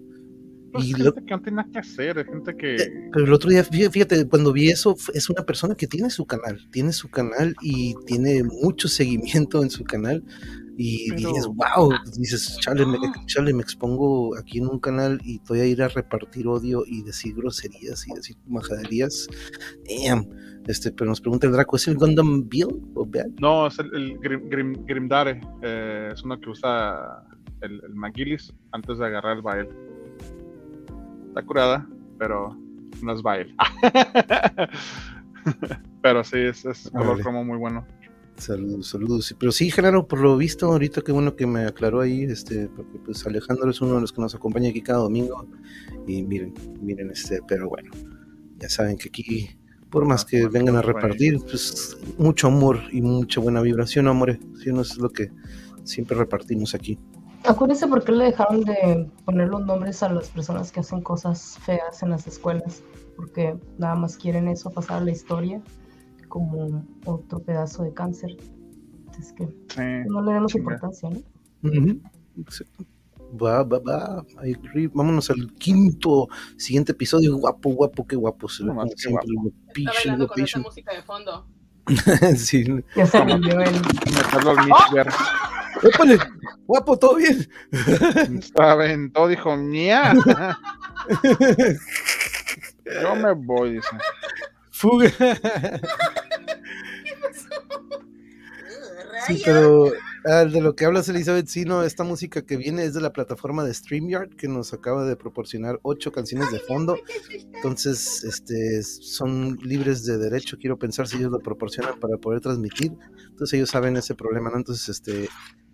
Pues Y gente lo- que no tiene nada que hacer, es gente que. Eh, Pero el otro día, fí- fíjate, cuando vi eso, es una persona que tiene su canal, tiene su canal y tiene mucho seguimiento en su canal. Y Pero- dices, wow, dices, chale me, chale, me expongo aquí en un canal y voy a ir a repartir odio y decir groserías y decir majaderías. Damn. Este, pero nos pregunta el Draco, ¿es el Gundam Bill o Bad? No, es el, el Grim, Grim- Grimdare. eh, es uno que usa el, el Magilis antes de agarrar el Bael. Está curada, pero no es Bael. pero sí, es, es color Órale. cromo muy bueno. Saludos, saludos. Pero sí, Genaro, por lo visto, ahorita qué bueno que me aclaró ahí, este, porque pues Alejandro es uno de los que nos acompaña aquí cada domingo. Y miren, miren, este, pero bueno. ya saben que aquí, por más que vengan a repartir, pues mucho amor y mucha buena vibración, amores. Sí, no es lo que siempre repartimos aquí. Acuérdense por qué le dejaron de poner los nombres a las personas que hacen cosas feas en las escuelas. Porque nada más quieren eso, pasar a la historia como otro pedazo de cáncer. Es que Sí. no le demos Chinga. importancia, ¿no? Exacto. Va, va. Vámonos al quinto, siguiente episodio. Guapo, guapo, qué guapo se ve. No qué siempre, Está bailando con esa música de fondo. sí. Ya se volvió el. Guapo, todo bien. Se aventó, dijo, mía. Yo me voy, dice. Fuga. Sí, Rayos. pero ah, de lo que hablas, Elizabeth, sí, no, esta música que viene es de la plataforma de StreamYard, que nos acaba de proporcionar ocho canciones de fondo. Entonces, este, son libres de derecho, quiero pensar si ellos lo proporcionan para poder transmitir. Entonces ellos saben ese problema, ¿no? Entonces, este,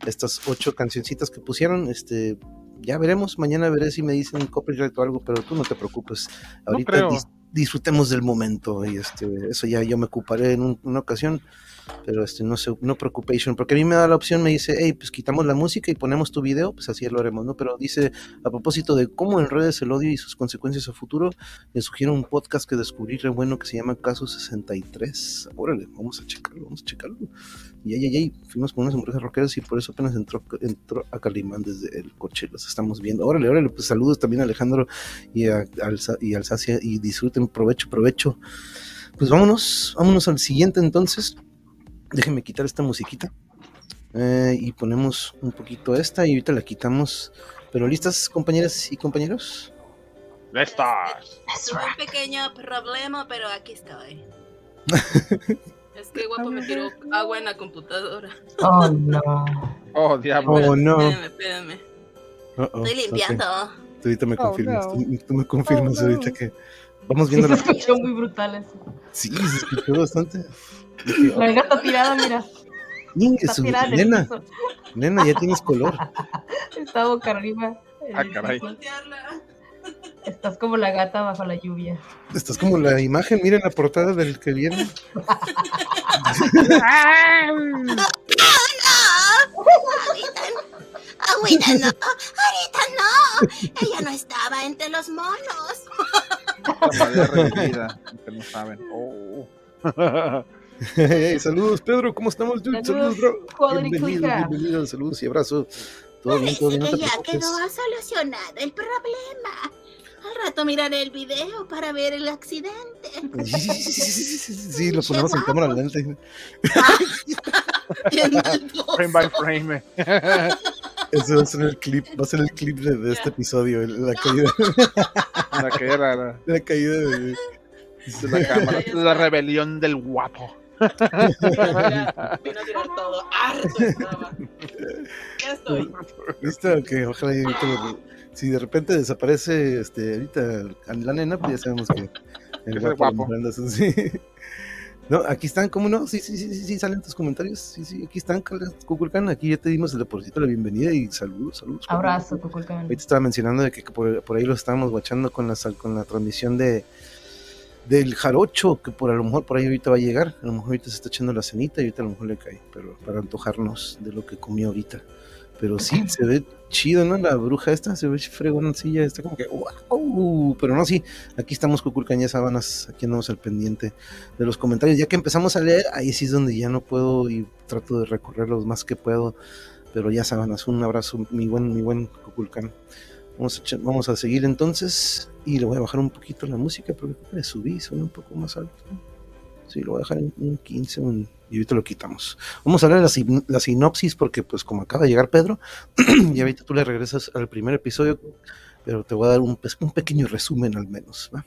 estas ocho cancioncitas que pusieron, este, ya veremos, mañana veré si me dicen copyright o algo, pero tú no te preocupes. Ahorita dis- disfrutemos del momento y este, eso ya yo me ocuparé en un- una ocasión pero este no se no preocupación porque a mí me da la opción me dice hey pues quitamos la música y ponemos tu video pues así lo haremos no pero dice a propósito de cómo en redes el odio y sus consecuencias a futuro le sugiero un podcast que descubrí re bueno que se llama Caso 63 órale vamos a checarlo vamos a checarlo. Y ay ay fuimos con unas hamburguesas rockeras y por eso apenas entró entró a Calimán desde el coche los estamos viendo. Órale órale pues saludos también a Alejandro y a y Alsacia y disfruten provecho provecho. Pues vámonos vámonos al siguiente entonces Déjenme quitar esta musiquita. Eh, y ponemos un poquito esta y ahorita la quitamos. Pero listas, compañeras y compañeros. ¡Listas! Un pequeño problema, pero aquí estoy. Es que guapo me tiró agua en la computadora. Oh, no. Oh, diablo. Oh no. Espérame, espérame. Estoy limpiando. Tú ahorita me Oh, confirmas. no. tú, tú me confirmas Oh, no. ahorita que vamos Sí, viendo se la. escuchó muy brutal eso. Sí, se escuchó bastante. La gata tirada, mira. "Ning, Está su- tirada nena, ya tienes color. Está boca arriba. Ah, el caray. Estás como la gata bajo la lluvia. Estás como la imagen, miren la portada del que viene. Ahorita no, ahorita no. Ella no estaba entre los monos. La María revivida, que no saben. Oh. Hey, saludos, Pedro, ¿cómo estamos? dude? Saludos, Saludos, bro. cuadriclica. Bienvenido, bienvenido, saludos y abrazos. Todo bien, todo bien, no ya quedó solucionado el problema. Al rato miraré el video para ver el accidente. Sí, lo ponemos en cámara lenta. Frame by frame. Ese va a ser el clip, va a ser el clip de, de este episodio, la caída, La era la, la caída de, de la cámara. La rebelión del guapo. Vino a tirar todo. Harto estaba. Ya estoy. ¿Listo? Que ojalá y ahorita lo- si de repente desaparece este ahorita la nena, pues ya sabemos que el guapo, guapo. anda así, sí. No, aquí están, ¿cómo no? Sí, sí, sí, sí, sí, salen tus comentarios. Sí, sí, aquí están, Cuculcán. Aquí ya te dimos el deposito de la bienvenida y saludos, saludos. Abrazo, Cuculcán. Ahorita estaba mencionando de que por, por ahí lo estábamos guachando con la, con la transmisión de del jarocho, que por a lo mejor por ahí ahorita va a llegar. A lo mejor ahorita se está echando la cenita y ahorita a lo mejor le cae, pero para antojarnos de lo que comió ahorita. Pero sí, se ve chido, ¿no? La bruja esta se ve fregoncilla, está como que wow. Pero no, sí, aquí estamos Cuculcañas Sábanas, aquí andamos al pendiente de los comentarios. Ya que empezamos a leer, ahí sí es donde ya no puedo y trato de recorrer los más que puedo. Pero ya Sábanas, un abrazo, mi buen, mi buen Cuculcán. Vamos a, echar- vamos a seguir entonces y le voy a bajar un poquito la música porque creo que le subí, suena un poco más alto. Sí, lo voy a dejar en un 15 un- y ahorita lo quitamos. Vamos a hablar de la, sin- la sinopsis porque pues como acaba de llegar Pedro y ahorita tú le regresas al primer episodio, pero te voy a dar un, pe- un pequeño resumen al menos. ¿va?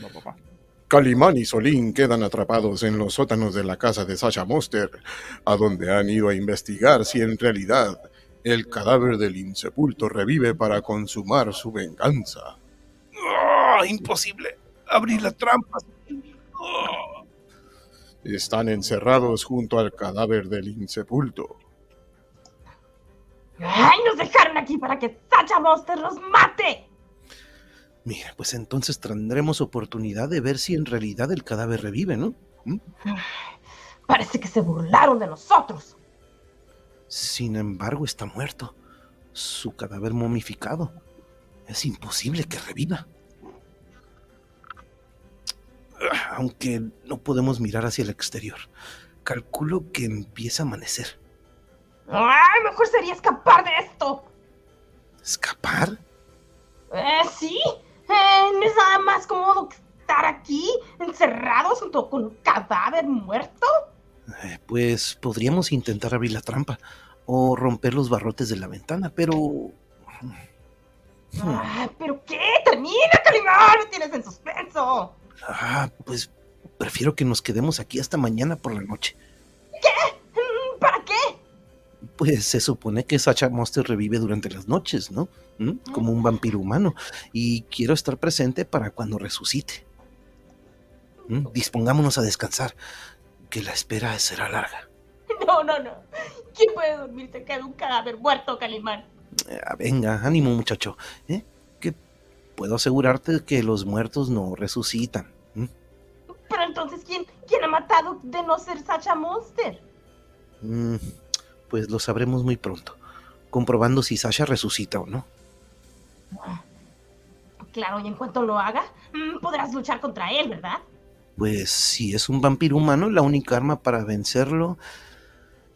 No, papá. Calimán y Solín quedan atrapados en los sótanos de la casa de Sasha Monster, a donde han ido a investigar si en realidad el cadáver del insepulto revive para consumar su venganza. ¡Ah! imposible. Abrir la trampa. ¡Ah! Están encerrados junto al cadáver del insepulto. ¡Ay, nos dejaron aquí para que Sacha Monster nos mate! Mira, pues entonces tendremos oportunidad de ver si en realidad el cadáver revive, ¿no? ¿Mm? Parece que se burlaron de nosotros. Sin embargo, está muerto. Su cadáver momificado. Es imposible que reviva. Aunque no podemos mirar hacia el exterior. Calculo que empieza a amanecer. ¡Ay, mejor sería escapar de esto! ¿Escapar? Eh, sí. Eh, ¿No es nada más cómodo que estar aquí, encerrados junto con un cadáver muerto? Eh, pues podríamos intentar abrir la trampa o romper los barrotes de la ventana, pero... Ah, ¿Pero qué? ¡Termina, Calimán! ¡Me tienes en suspenso! Ah, pues prefiero que nos quedemos aquí hasta mañana por la noche. Mm, ¿Para qué? Pues se supone que Sacha Monster revive durante las noches, ¿no? ¿Mm? Como un vampiro humano. Y quiero estar presente para cuando resucite. ¿Mm? Dispongámonos a descansar, que la espera será larga. No, no, no. ¿Quién puede dormir cerca de un cadáver muerto, Calimán? Eh, venga, ánimo muchacho. ¿eh? Que puedo asegurarte que los muertos no resucitan. Pero entonces, ¿quién, quién ha matado de no ser Sacha Monster? Mm, Pues lo sabremos muy pronto, comprobando si Sasha resucita o no. Claro, y en cuanto lo haga, mm, podrás luchar contra él, ¿verdad? Pues si es un vampiro humano, la única arma para vencerlo,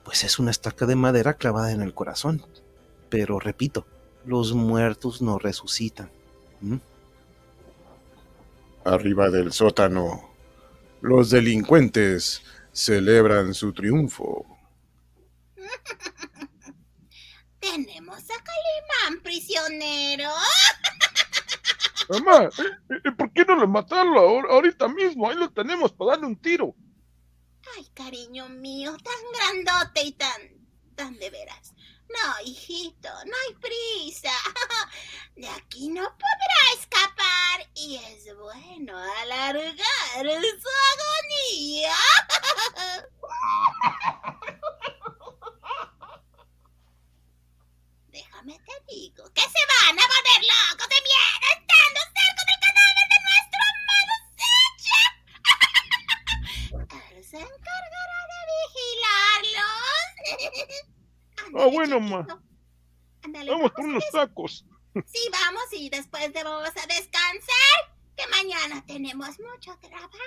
pues es una estaca de madera clavada en el corazón. Pero repito, los muertos no resucitan. ¿m? Arriba del sótano, los delincuentes celebran su triunfo. Tenemos a Calimán prisionero. Mamá, ¿eh, eh, ¿por qué no lo matarlo ahor- ahorita mismo? Ahí lo tenemos para darle un tiro. Ay, cariño mío, tan grandote y tan, tan de veras. No, hijito, no hay prisa. De aquí no podrá escapar y es bueno alargar su agonía. Déjame te digo que se van a volver locos de miedo estando cerca del cadáver de nuestro amado se encargará de vigilarlos. Ah, bueno, ma. Ándale, Vamos por unos tacos. Sí, vamos y después de vamos a descansar. Que mañana tenemos mucho trabajo.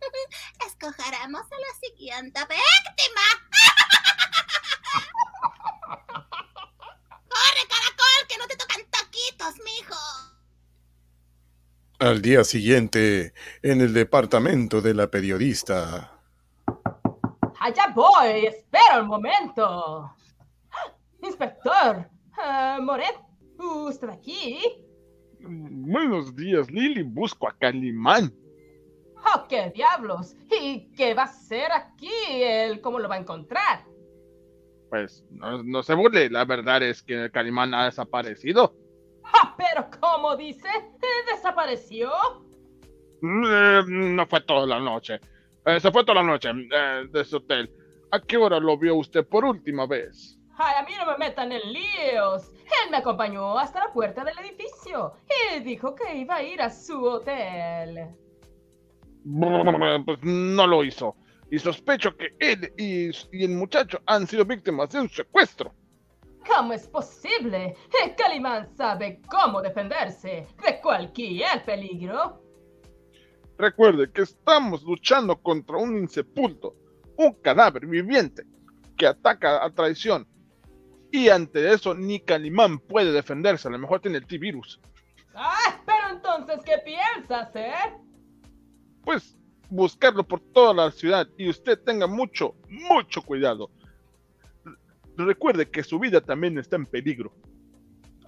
Escogeremos a la siguiente víctima. ¡Corre, caracol! ¡Que no te tocan taquitos, mijo! Al día siguiente, en el departamento de la periodista, Allá voy, espera un momento. Inspector, ah, Moret, ¿usted aquí? Buenos días, Lily. Busco a Calimán. Oh, qué diablos. ¿Y qué va a hacer aquí? ¿Él cómo lo va a encontrar? Pues no, no se burle, la verdad es que Calimán ha desaparecido. Ah, pero ¿cómo dice? ¿Eh, ¿Desapareció? Mm, eh, no fue toda la noche. Eh, se fue toda la noche eh, de ese hotel. ¿A qué hora lo vio usted por última vez? Ay, a mí no me metan en líos. Él me acompañó hasta la puerta del edificio y dijo que iba a ir a su hotel. Pues no lo hizo. Y sospecho que él y, y el muchacho han sido víctimas de un secuestro. ¿Cómo es posible? Calimán sabe cómo defenderse de cualquier peligro. Recuerde que estamos luchando contra un insepulto, un cadáver viviente que ataca a traición. Y ante eso ni Calimán puede defenderse, a lo mejor tiene el T-Virus. Ah, pero entonces, ¿qué piensas, eh? Pues buscarlo por toda la ciudad y usted tenga mucho, mucho cuidado. Recuerde que su vida también está en peligro.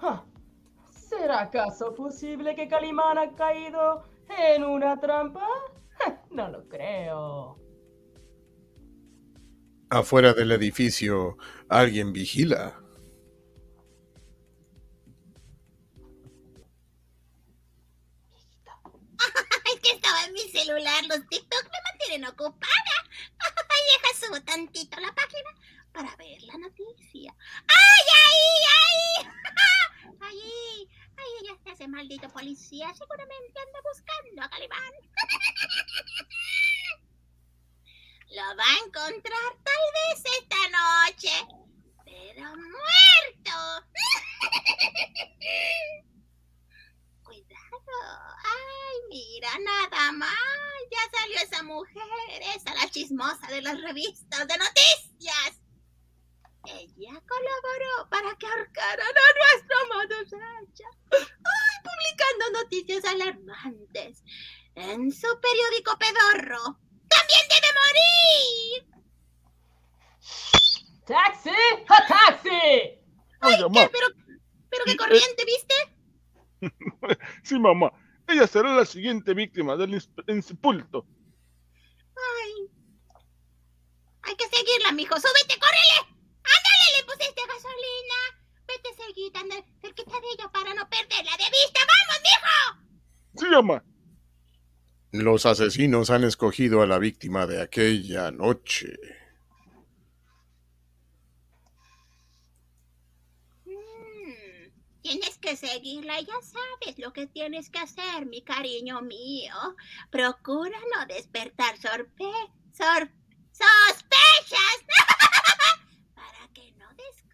Ah, ¿Será acaso posible que Calimán ha caído en una trampa? No lo creo. afuera del edificio, alguien vigila. Ay, que estaba en mi celular. Los TikTok me mantienen ocupada. Ay, deja subo tantito la página para ver la noticia. ¡Ay, ay, ay! ¡Ay! Ay, ese maldito policía seguramente anda buscando a Calimán. Lo va a encontrar tal vez esta noche, pero muerto. Cuidado. Ay, mira, nada más. Ya salió esa mujer, esa la chismosa de las revistas de noticias. Ella colaboró para que ahorcaran a nuestra amada Sacha. Ay, publicando noticias alarmantes en su periódico pedorro. ¡También debe morir! ¡Taxi! ¡A taxi! Oiga, ma, Pero, pero qué Y, eh, corriente, ¿viste? sí, mamá. Ella será la siguiente víctima del ins- insepulto. Ay. Hay que seguirla, mijo. ¡Súbete, córrele! ¡Ándale, le pusiste gasolina! Vete seguida, anda cerquita de ella para no perderla de vista. ¡Vamos, mijo! Sí, mamá. Los asesinos han escogido a la víctima de aquella noche. Mm, Tienes que seguirla, ya sabes lo que tienes que hacer, mi cariño mío. Procura no despertar sorpe sor sospechas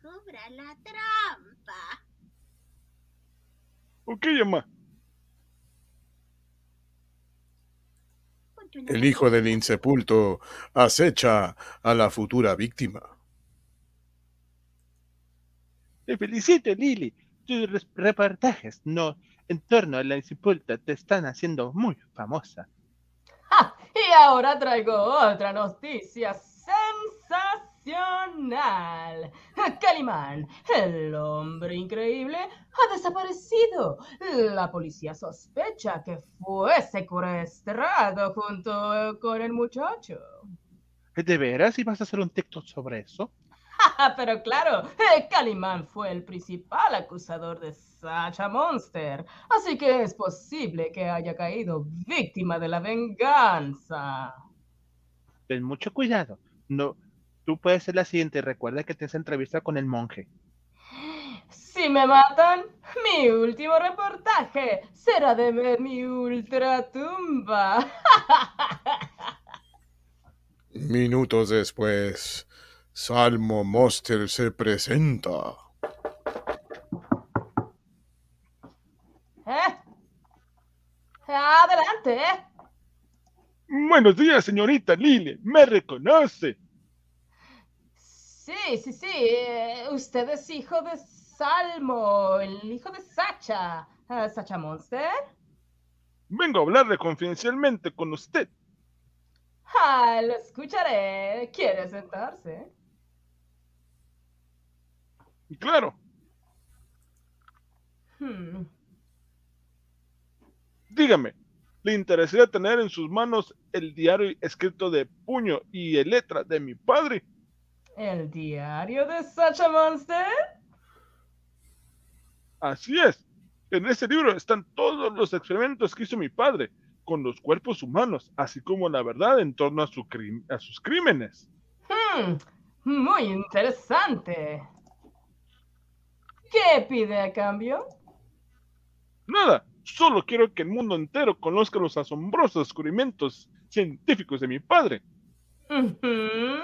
descubra la trampa. Ok, mamá. El hijo del insepulto acecha a la futura víctima. Te felicito, Lily. Tus reportajes no en torno a la insepulta te están haciendo muy famosa. ¡Ja! Y ahora traigo otra noticia sensacional. Calimán, el hombre increíble, ha desaparecido. La policía sospecha que fue secuestrado junto con el muchacho. ¿De veras ibas a hacer un texto sobre eso? Pero claro, eh, Calimán fue el principal acusador de Sacha Monster, así que es posible que haya caído víctima de la venganza. Ten mucho cuidado. No, tú puedes ser la siguiente. Recuerda que te hace entrevista con el monje. Si me matan, mi último reportaje será de ver mi ultratumba. Minutos después, Salmo Monster se presenta. ¿Eh? Adelante, ¿eh? Buenos días, señorita Lily. ¿Me reconoce? Sí, sí, sí. eh, usted es hijo de Salmo, el hijo de Sacha. Ah, ¿Sacha Monster? Vengo a hablarle confidencialmente con usted. Ah, lo escucharé. ¿Quiere sentarse? Claro, Hmm. dígame, ¿le interesaría tener en sus manos el diario escrito de puño y de letra de mi padre? ¿El diario de Sacha Monster? Así es. En ese libro están todos los experimentos que hizo mi padre con los cuerpos humanos, así como la verdad en torno a, su crim- a sus crímenes. Hmm, muy interesante. ¿Qué pide a cambio? Nada, solo quiero que el mundo entero conozca los asombrosos descubrimientos científicos de mi padre. Ujú.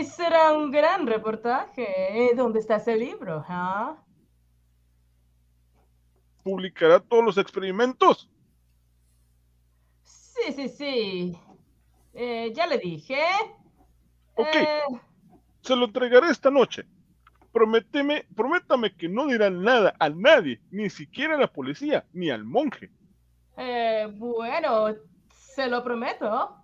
Y será un gran reportaje. ¿Dónde está ese libro? ah? ¿Publicará todos los experimentos? Sí, sí, sí. Eh, ya le dije. Ok. Eh, Se lo entregaré esta noche. Prométeme, prométame que no dirán nada a nadie, ni siquiera a la policía, ni al monje. eh, bueno, se lo prometo.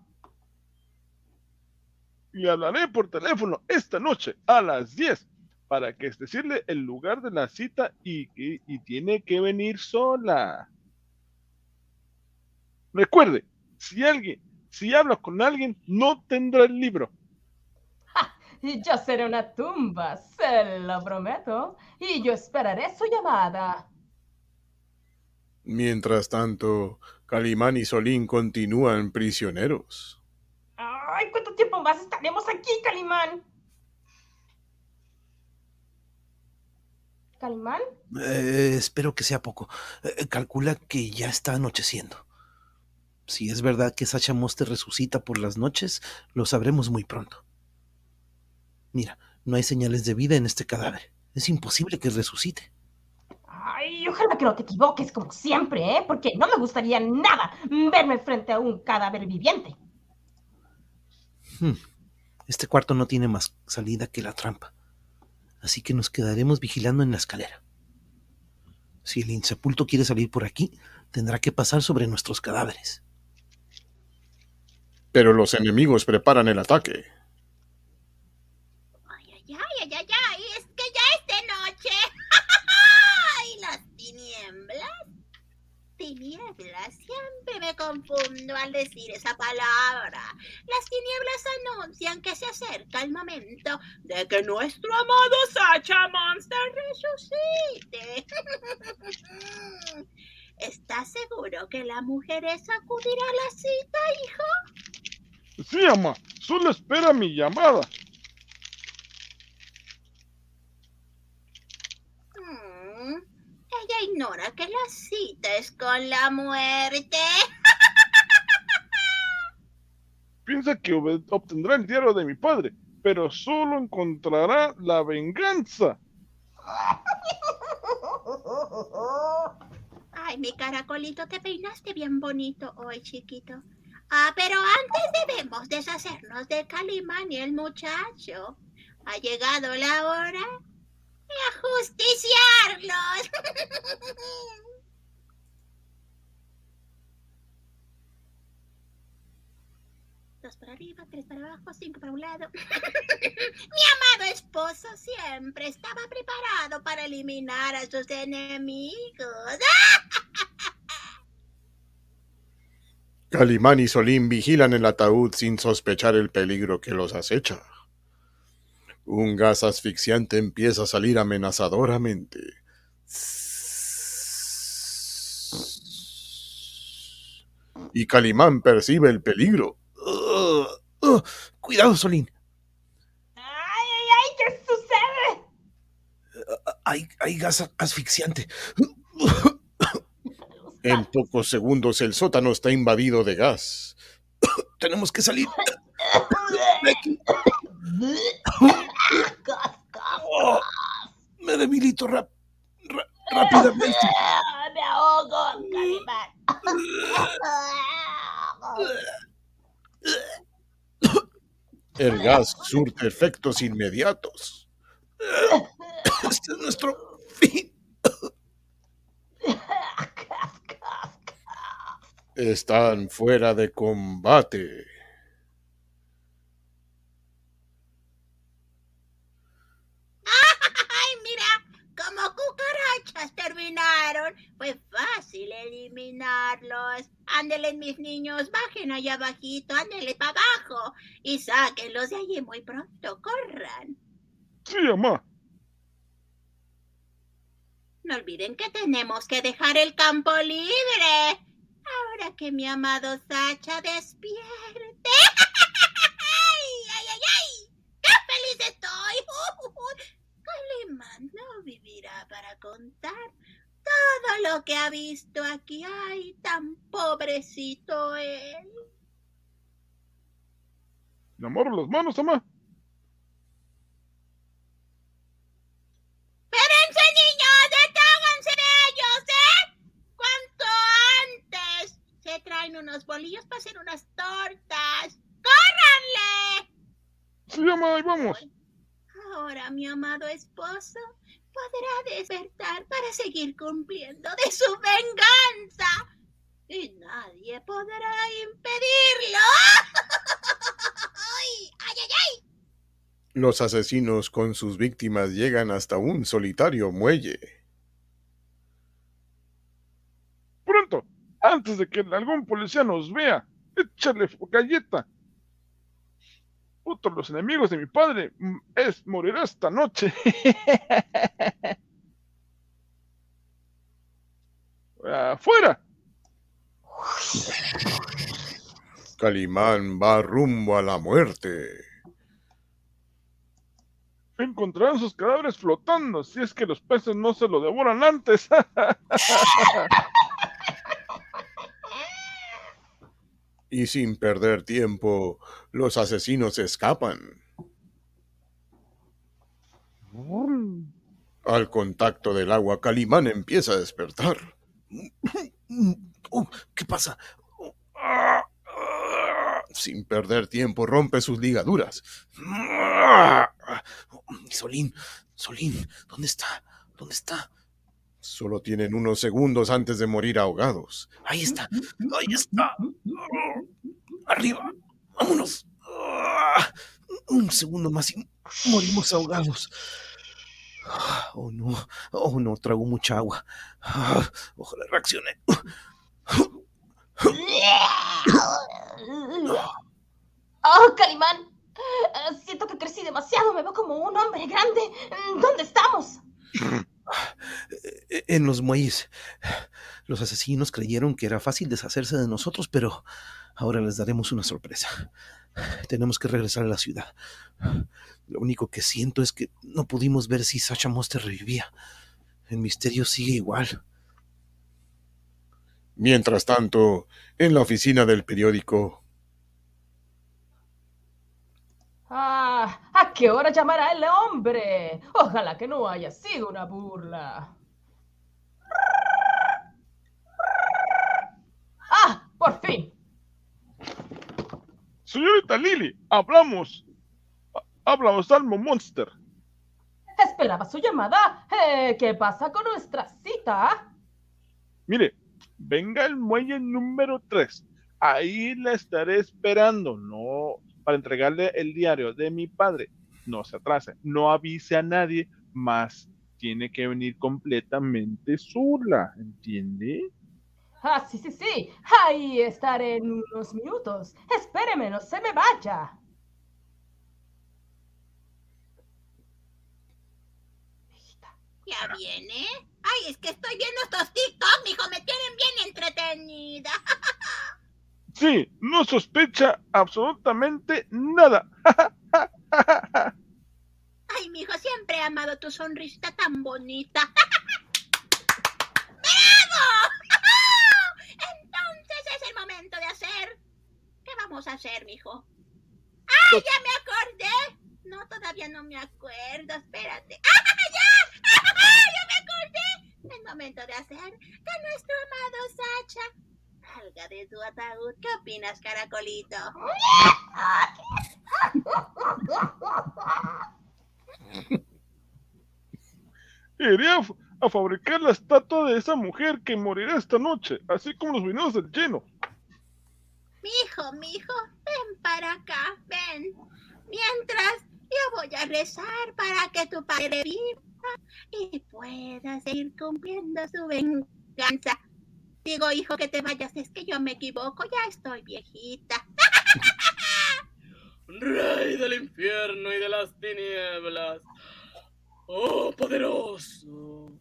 Y hablaré por teléfono esta noche a las 10 para que es decirle el lugar de la cita y, que- y tiene que venir sola. Recuerde, si alguien, si habla con alguien, no tendrá el libro. Y yo seré una tumba, se lo prometo. Y yo esperaré su llamada. Mientras tanto, Calimán y Solín continúan prisioneros. Ay, ¿cuánto tiempo más estaremos aquí, Calimán? Calimán? Eh, espero que sea poco. Eh, calcula que ya está anocheciendo. Si es verdad que Sacha Monster resucita por las noches, lo sabremos muy pronto. Mira, no hay señales de vida en este cadáver. Es imposible que resucite. Ay, ojalá que no te equivoques como siempre, ¿eh? Porque no me gustaría nada verme frente a un cadáver viviente. Hmm. Este cuarto no tiene más salida que la trampa. Así que nos quedaremos vigilando en la escalera. Si el insepulto quiere salir por aquí, tendrá que pasar sobre nuestros cadáveres. Pero los enemigos preparan el ataque. Ay, ay, ay, ay, ay, ay, es que ya es de noche. ¡Ay, las tinieblas! Siempre me confundo al decir esa palabra. Las tinieblas anuncian que se acerca el momento de que nuestro amado Sacha Monster resucite. ¿Estás seguro que la mujeresa acudirá a la cita, hijo? Sí, ama, solo espera mi llamada. Mm, ella ignora que la cita es con la muerte. Piensa que ob- obtendrá el diario de mi padre, pero solo encontrará la venganza. Ay, mi caracolito, te peinaste bien bonito hoy, chiquito. Ah, pero antes debemos deshacernos de Calimán y el muchacho. Ha llegado la hora ajusticiarlos. Dos para arriba, tres para abajo, cinco para un lado. Mi amado esposo siempre estaba preparado para eliminar a sus enemigos. Calimán y Solín vigilan el ataúd sin sospechar el peligro que los acecha. Un gas asfixiante empieza a salir amenazadoramente. Y Calimán percibe el peligro. Uh, uh, cuidado, Solín. ¡Ay, ay, ay! ¿Qué sucede? Hay, hay gas asfixiante. En pocos segundos el sótano está invadido de gas. Tenemos que salir. Oh, me debilito rap- ra- rápidamente. ¡Me ahogo, Calimán! El gas surte efectos inmediatos. Este es nuestro fin. Están fuera de combate. ¡Ay, mira! Como terminaron. Fue fácil eliminarlos. Ándele, mis niños, bajen allá abajito, ándele para abajo y sáquenlos de allí muy pronto. Corran. Sí, ama. No olviden que tenemos que dejar el campo libre. Ahora que mi amado Sacha despierte. ¡Ay, ay, ay, ay! ¡Qué feliz estoy! Calimán no vivirá para contar todo lo que ha visto aquí. ¡Ay, tan pobrecito él! Amarro las manos, ama. ¡Espérense, niños! ¡Detáganse de ellos, eh! ¡Cuanto antes! Se traen unos bolillos para hacer unas tortas. ¡Córranle! Sí, ama, ahí vamos. Ahora mi amado esposo podrá despertar para seguir cumpliendo de su venganza. Y nadie podrá impedirlo. ¡Ay, ay, ay! ay! Los asesinos con sus víctimas llegan hasta un solitario muelle. Pronto, antes de que algún policía nos vea, échale galleta. Otro de los enemigos de mi padre mm, es morirá esta noche. ¡Afuera! Calimán va rumbo a la muerte. Encontrarán sus cadáveres flotando si es que los peces no se lo devoran antes. Y sin perder tiempo, los asesinos escapan. Al contacto del agua, Calimán empieza a despertar. Oh, ¿Qué pasa? Oh, ah, ah. Sin perder tiempo, rompe sus ligaduras. Solín, Solín, ¿dónde está? ¿Dónde está? Solo tienen unos segundos antes de morir ahogados. Ahí está, ahí está. Arriba, vámonos. Un segundo más y morimos ahogados. Oh no, oh no, trago mucha agua. Ojalá reaccione. Oh, Calimán. Eh, Siento que crecí demasiado. Me veo como un hombre grande. ¿Dónde estamos? En los muelles. Los asesinos creyeron que era fácil deshacerse de nosotros, pero ahora les daremos una sorpresa. Tenemos que regresar a la ciudad. Lo único que siento es que no pudimos ver si Sacha Monster revivía. El misterio sigue igual. Mientras tanto, en la oficina del periódico, Ah, ¿a qué hora llamará el hombre? Ojalá que no haya sido una burla. ¡Ah! ¡Por fin! Señorita Lily, hablamos. Hablamos Salmo Monster. Esperaba su llamada. Eh, ¿Qué pasa con nuestra cita? Mire, venga al muelle número 3. Ahí la estaré esperando. No, para entregarle el diario de mi padre. No se atrase, no avise a nadie, más tiene que venir completamente sola, ¿entiende? Ah, sí, sí, sí. Ahí estaré en unos minutos. Espéreme, no se me vaya. ¿Ya viene? Ay, es que estoy viendo estos TikTok, mijo, me tienen bien entretenida. Sí, no sospecha absolutamente nada. Ay, mijo, siempre he amado tu sonrisita tan bonita. ¡Bravo! Entonces es el momento de hacer. ¿Qué vamos a hacer, mijo? ¡Ay, ya me acordé! No, todavía no me acuerdo, espérate. ¡Ah, ya! ¡Ah, ya me acordé! El momento de hacer que nuestro amado Sacha salga de tu ataúd. ¿Qué opinas, caracolito? Iré a, a fabricar la estatua de esa mujer que morirá esta noche, así como los vinos del lleno. Mijo, mijo, ven para acá, ven. Mientras yo voy a rezar para que tu padre viva y pueda seguir cumpliendo su venganza. Digo, hijo, que te vayas, es que yo me equivoco, ya estoy viejita. Rey del infierno y de las tinieblas. Oh, poderoso.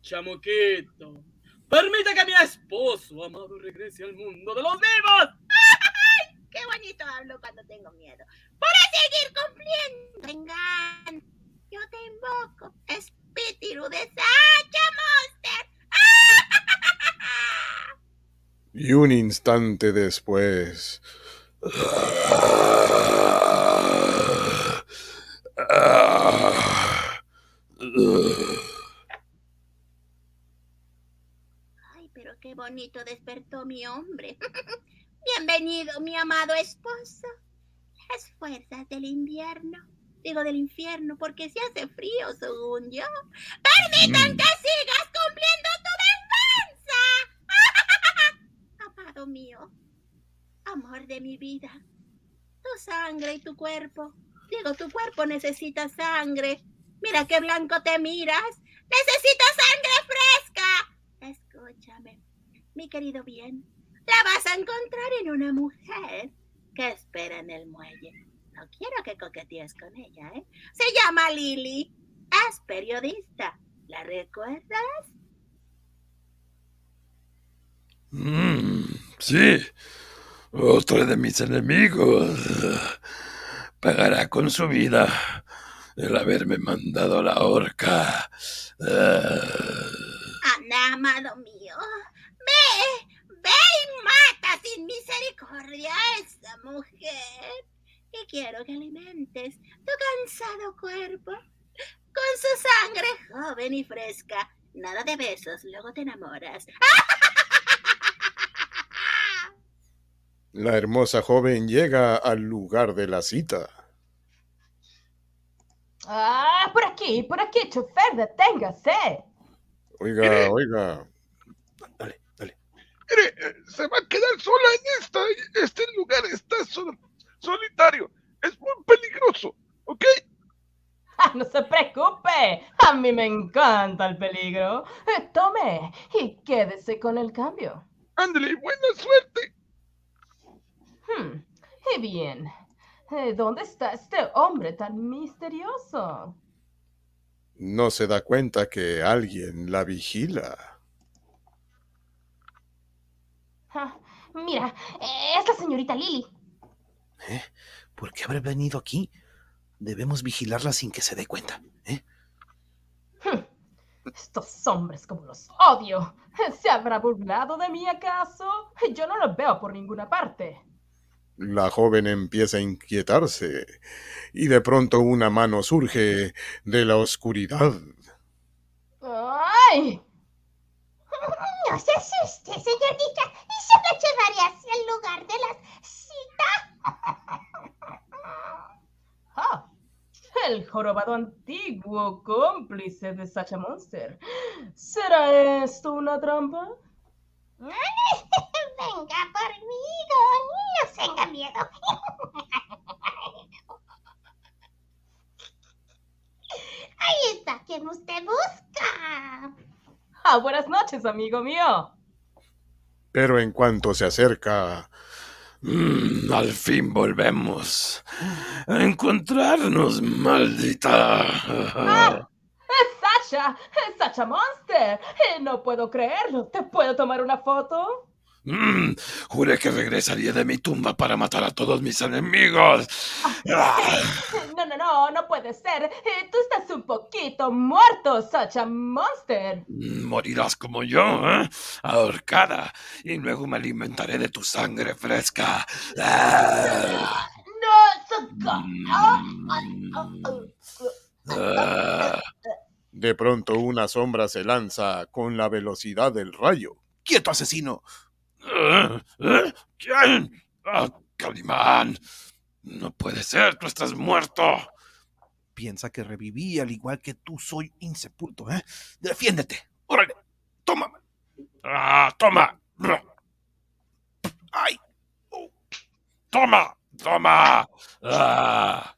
Chamuquito. Permite que mi esposo amado regrese al mundo de los vivos. Qué bonito hablo cuando tengo miedo. Para seguir cumpliendo vengan. Yo te invoco, espíritu de Sacha Monster. y un instante después... Ay, pero qué bonito despertó mi hombre. Bienvenido, mi amado esposo. Las fuerzas del invierno. Digo del infierno porque se hace frío, según yo. Permitan que sigas cumpliendo tu venganza. Amado mío, amor de mi vida, tu sangre y tu cuerpo. Digo, tu cuerpo necesita sangre. Mira qué blanco te miras. Necesito sangre fresca. Escúchame, mi querido bien. La vas a encontrar en una mujer que espera en el muelle. No quiero que coquetees con ella, ¿eh? Se llama Lily. Es periodista. ¿La recuerdas? Mm, sí, otro de mis enemigos pagará con su vida. el haberme mandado a la horca. Anda, amado mío. Ve, ve y mata sin misericordia a esa mujer. Y quiero que alimentes tu cansado cuerpo con su sangre joven y fresca. Nada de besos, luego te enamoras. La hermosa joven llega al lugar de la cita. Ah, por aquí, por aquí, chofer, deténgase. Oiga, oiga. Mire, se va a quedar sola en esta, este lugar está sol- solitario. Es muy peligroso, ¿ok? Ah, no se preocupe, a mí me encanta el peligro. Eh, tome y quédese con el cambio. Ándale, buena suerte. Hmm, y bien, eh, ¿dónde está este hombre tan misterioso? No se da cuenta que alguien la vigila. Ah, mira, eh, es la señorita Lily. ¿Eh? ¿Por qué habrá venido aquí? Debemos vigilarla sin que se dé cuenta. ¿eh? Hmm, Estos hombres como los odio. ¿Se habrá burlado de mí acaso? Yo no lo veo por ninguna parte. La joven empieza a inquietarse y de pronto una mano surge de la oscuridad. ¡Ay! No se asuste, señorita. Y se la llevaré hacia el lugar de la cita. Ah, el jorobado antiguo cómplice de Sacha Monster. ¿Será esto una trampa? Venga conmigo, no tenga miedo. Ahí está quien usted busca. Ah, buenas noches, amigo mío. Pero en cuanto se acerca, mm, al fin volvemos a encontrarnos, maldita. ¡Es Sacha! ¡Es Sacha Monster! Eh, No puedo creerlo. ¿Te puedo tomar una foto? Mm, juré que regresaría de mi tumba para matar a todos mis enemigos. Ah, No, no, no, no puede ser. Eh, Tú estás un poquito muerto, Sacha Monster. mm, morirás como yo, ¿eh? ahorcada, y luego me alimentaré de tu sangre fresca. Ah, No, mm, de pronto una sombra se lanza con la velocidad del rayo. ¡Quieto, asesino! ¿Quién? Ah, Calimán. No puede ser, tú estás muerto. Piensa que reviví al igual que tú soy insepulto, ¿eh? ¡Defiéndete! ¡Órale! ¡Toma! Ah, toma. ¡Ay! Toma, toma. Ah,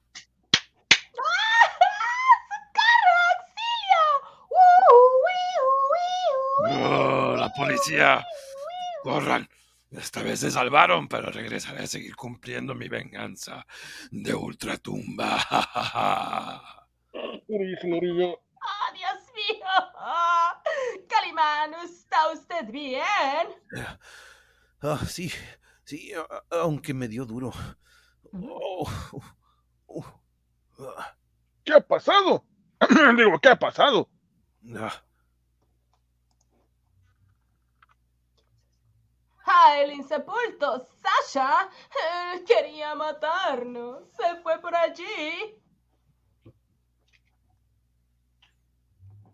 oh, la policía. Corran. Esta vez se salvaron, pero regresaré a seguir cumpliendo mi venganza de ultratumba. ¡Oh, Dios mío! Calimán, ¿está usted bien? Ah, sí, sí, a- aunque me dio duro. Oh, uh, uh, ah, ¿Qué ha pasado? Digo, ¿qué ha pasado? ah. ¡Ah, el insepulto! ¡Sasha! eh, quería matarnos. Se fue por allí.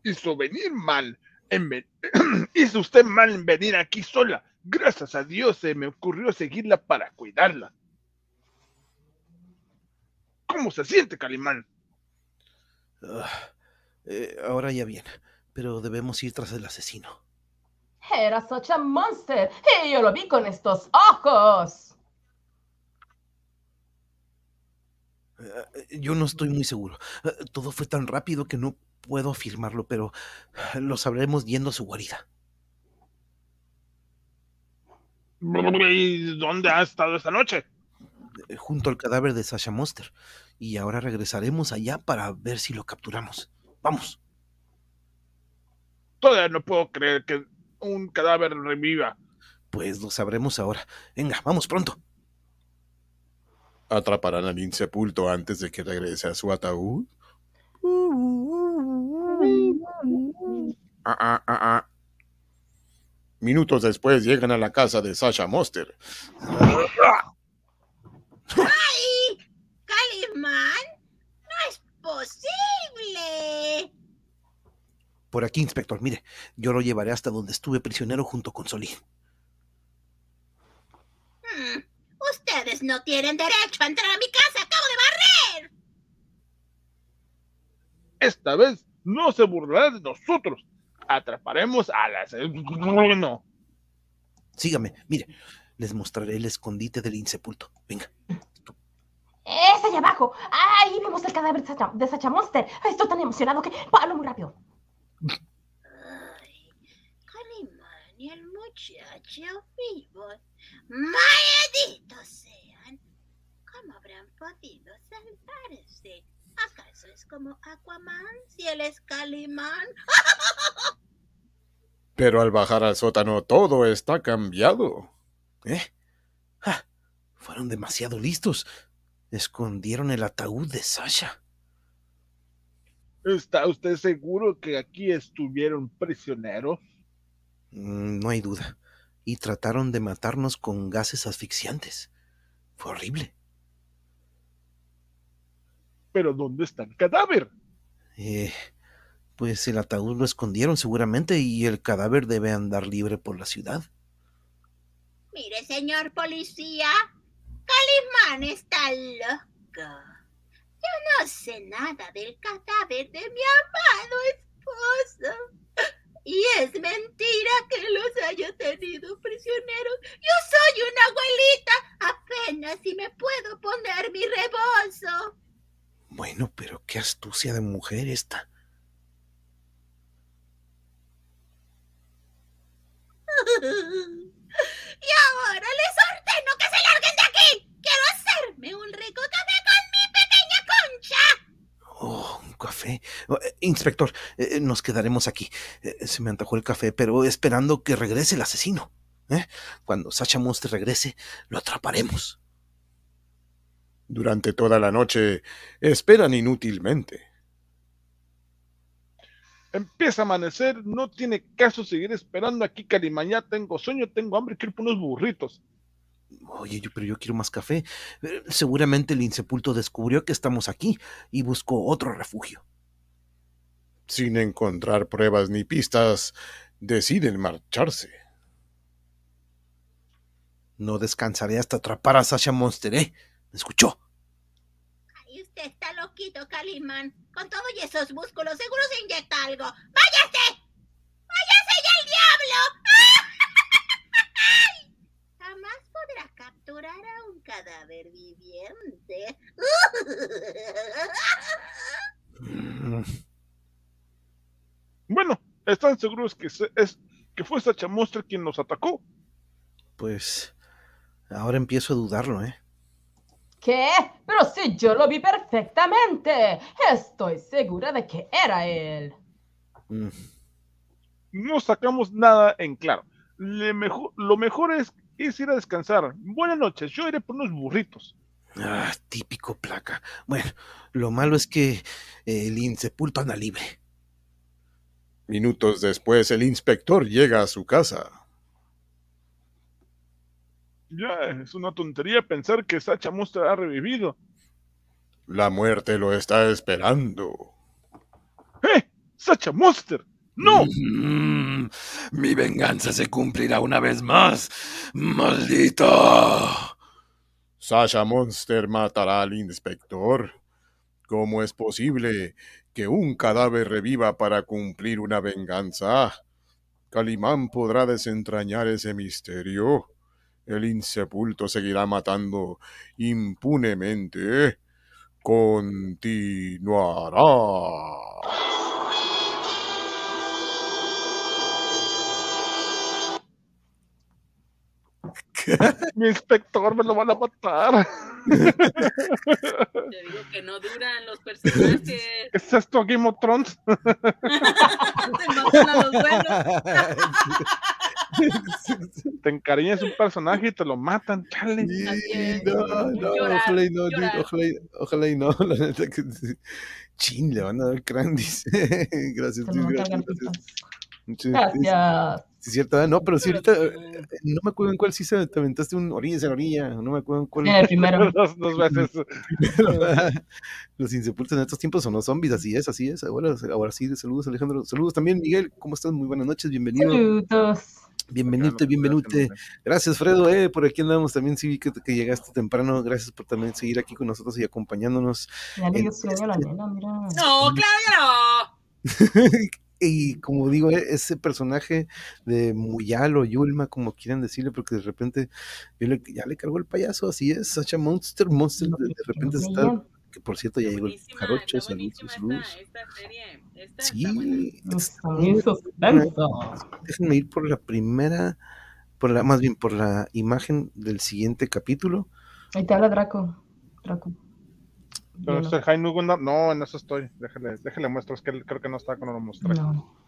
Hizo venir mal. En ven- Hizo usted mal en venir aquí sola. Gracias a Dios se me ocurrió seguirla para cuidarla. ¿Cómo se siente, Calimán? Ah, eh, ahora ya bien, pero debemos ir tras el asesino. Era Sacha Monster y yo lo vi con estos ojos. Eh, Yo no estoy muy seguro. Eh, Todo fue tan rápido que no puedo afirmarlo, pero lo sabremos yendo a su guarida. ¿Y dónde ha estado esta noche? eh, junto al cadáver de Sasha Monster. Y ahora regresaremos allá para ver si lo capturamos. Vamos. Todavía no puedo creer que un cadáver reviva. Pues lo sabremos ahora. Venga, vamos pronto. ¿Atraparán al insepulto antes de que regrese a su ataúd? Ah, ah, ah, ah. Minutos después llegan a la casa de Sasha Monster. ¡Ay! ¡Calimán! ¡No es posible! Por aquí, inspector, mire, yo lo llevaré hasta donde estuve prisionero junto con Solí. Hmm, Ustedes no tienen derecho a entrar a mi casa. ¡Acabo de barrer! Esta vez no se burlará de nosotros. Atraparemos a las... No. Sígame, mire, les mostraré el escondite del insepulto. Venga. Es allá abajo. Ahí vemos el cadáver de Sacha, de Sacha Monster. Estoy tan emocionado que hablo muy rápido. Ay, Calimán y el muchacho vivos. ¡Malditos sean! ¿Cómo habrán podido salvarse? ¿Acaso es como Aquaman si él es Calimán? Pero al bajar al sótano todo está cambiado. ¿Eh? Ah, fueron demasiado listos. Escondieron el ataúd de Sasha. ¿Está usted seguro que aquí estuvieron prisioneros? Mm, No hay duda. Y trataron de matarnos con gases asfixiantes. Fue horrible. ¿Pero dónde está el cadáver? Eh, pues el ataúd lo escondieron seguramente y el cadáver debe andar libre por la ciudad. Mire, señor policía, Calimán está loco. Yo no sé nada del cadáver de mi amado esposo. Y es mentira que los haya tenido prisioneros. Yo soy una abuelita. Apenas si me puedo poner mi rebozo. Bueno, pero qué astucia de mujer esta. Y ahora les ordeno que se larguen de aquí. Quiero hacerme un rico café con mi pequeña concha. Oh, un café. Oh, eh, inspector, eh, nos quedaremos aquí. Eh, se me antojó el café, pero esperando que regrese el asesino. ¿eh? Cuando Sacha Monster regrese, lo atraparemos. Durante toda la noche esperan inútilmente. Empieza a amanecer, no tiene caso seguir esperando aquí, Calimán. Ya tengo sueño, tengo hambre, quiero unos burritos. Oye, yo, pero yo quiero más café. Eh, Seguramente el insepulto descubrió que estamos aquí y buscó otro refugio. Sin encontrar pruebas ni pistas, deciden marcharse. No descansaré hasta atrapar a Sasha Monster, ¿eh? ¿Me escuchó? Ay, usted está loquito, Calimán. Con todo y esos músculos, seguro se inyecta algo. ¡Váyase! ¡Váyase ya el diablo! ¡Ay! Jamás podrá capturar a un cadáver viviente. Bueno, ¿están seguros que, se- es, que fue Sacha Monster quien nos atacó? Pues ahora empiezo a dudarlo, ¿eh? ¿Qué? Pero si yo lo vi perfectamente. Estoy segura de que era él. Mm, No sacamos nada en claro. Le lo mejor es, es ir a descansar. Buenas noches, yo iré por unos burritos. Ah, típico placa. Bueno, lo malo es que el insepulto anda libre. Minutos después el inspector llega a su casa. Ya, es una tontería pensar que Sacha Monster ha revivido. La muerte lo está esperando. ¡Eh! ¡Sacha Monster! ¡No! Mm, mi venganza se cumplirá una vez más. ¡Maldito! Sasha Monster matará al inspector. ¿Cómo es posible que un cadáver reviva para cumplir una venganza? Calimán podrá desentrañar ese misterio. El insepulto seguirá matando impunemente. Continuará. Mi inspector me lo van a matar. Te digo que no duran los personajes. ¿Es esto Game of Thrones? Se matan a los buenos. te encariñas un personaje y te lo matan, chale. Sí, no, no, Llorar, ojalá y no, llorar. ojalá, y- ojalá y no, la neta que. Chin, le van a dar crán, dice. Gracias, a gracias, gracias. Gracias. Sí, es cierto, ¿verdad? no, pero sí, ahorita eh, no me acuerdo en cuál sí se te aventaste un orilla en orilla, no me acuerdo en cuál. En el primero. Dos, dos veces. Los insepultos en estos tiempos son los zombies, así es, así es. Ahora, ahora sí, saludos Alejandro. Saludos también, Miguel. ¿Cómo estás? Muy buenas noches, bienvenido. Saludos. No, no, Gracias, Fredo. Eh, por aquí andamos también. Sí, vi que, que llegaste temprano. Gracias por también seguir aquí con nosotros y acompañándonos. Ya le dio En sueño a la este- nena, mira. No, claro que no. y como digo, eh, ese personaje de Muyal o Yulma, como quieran decirle, porque de repente yo le- ya le cargó el payaso, así es, Sacha Monster, Monster, de, repente está, que por cierto ya llegó el jarocho, está saludos, buenísima saludos. esta, esta serie. Esta está buena. Sí, Está déjenme ir por la primera, por la, más bien por la imagen del siguiente capítulo. Ahí te habla Draco. Draco. Pero no, no, en eso estoy. Déjale, déjale muestro, es que él creo que no está cuando lo mostré. no. no.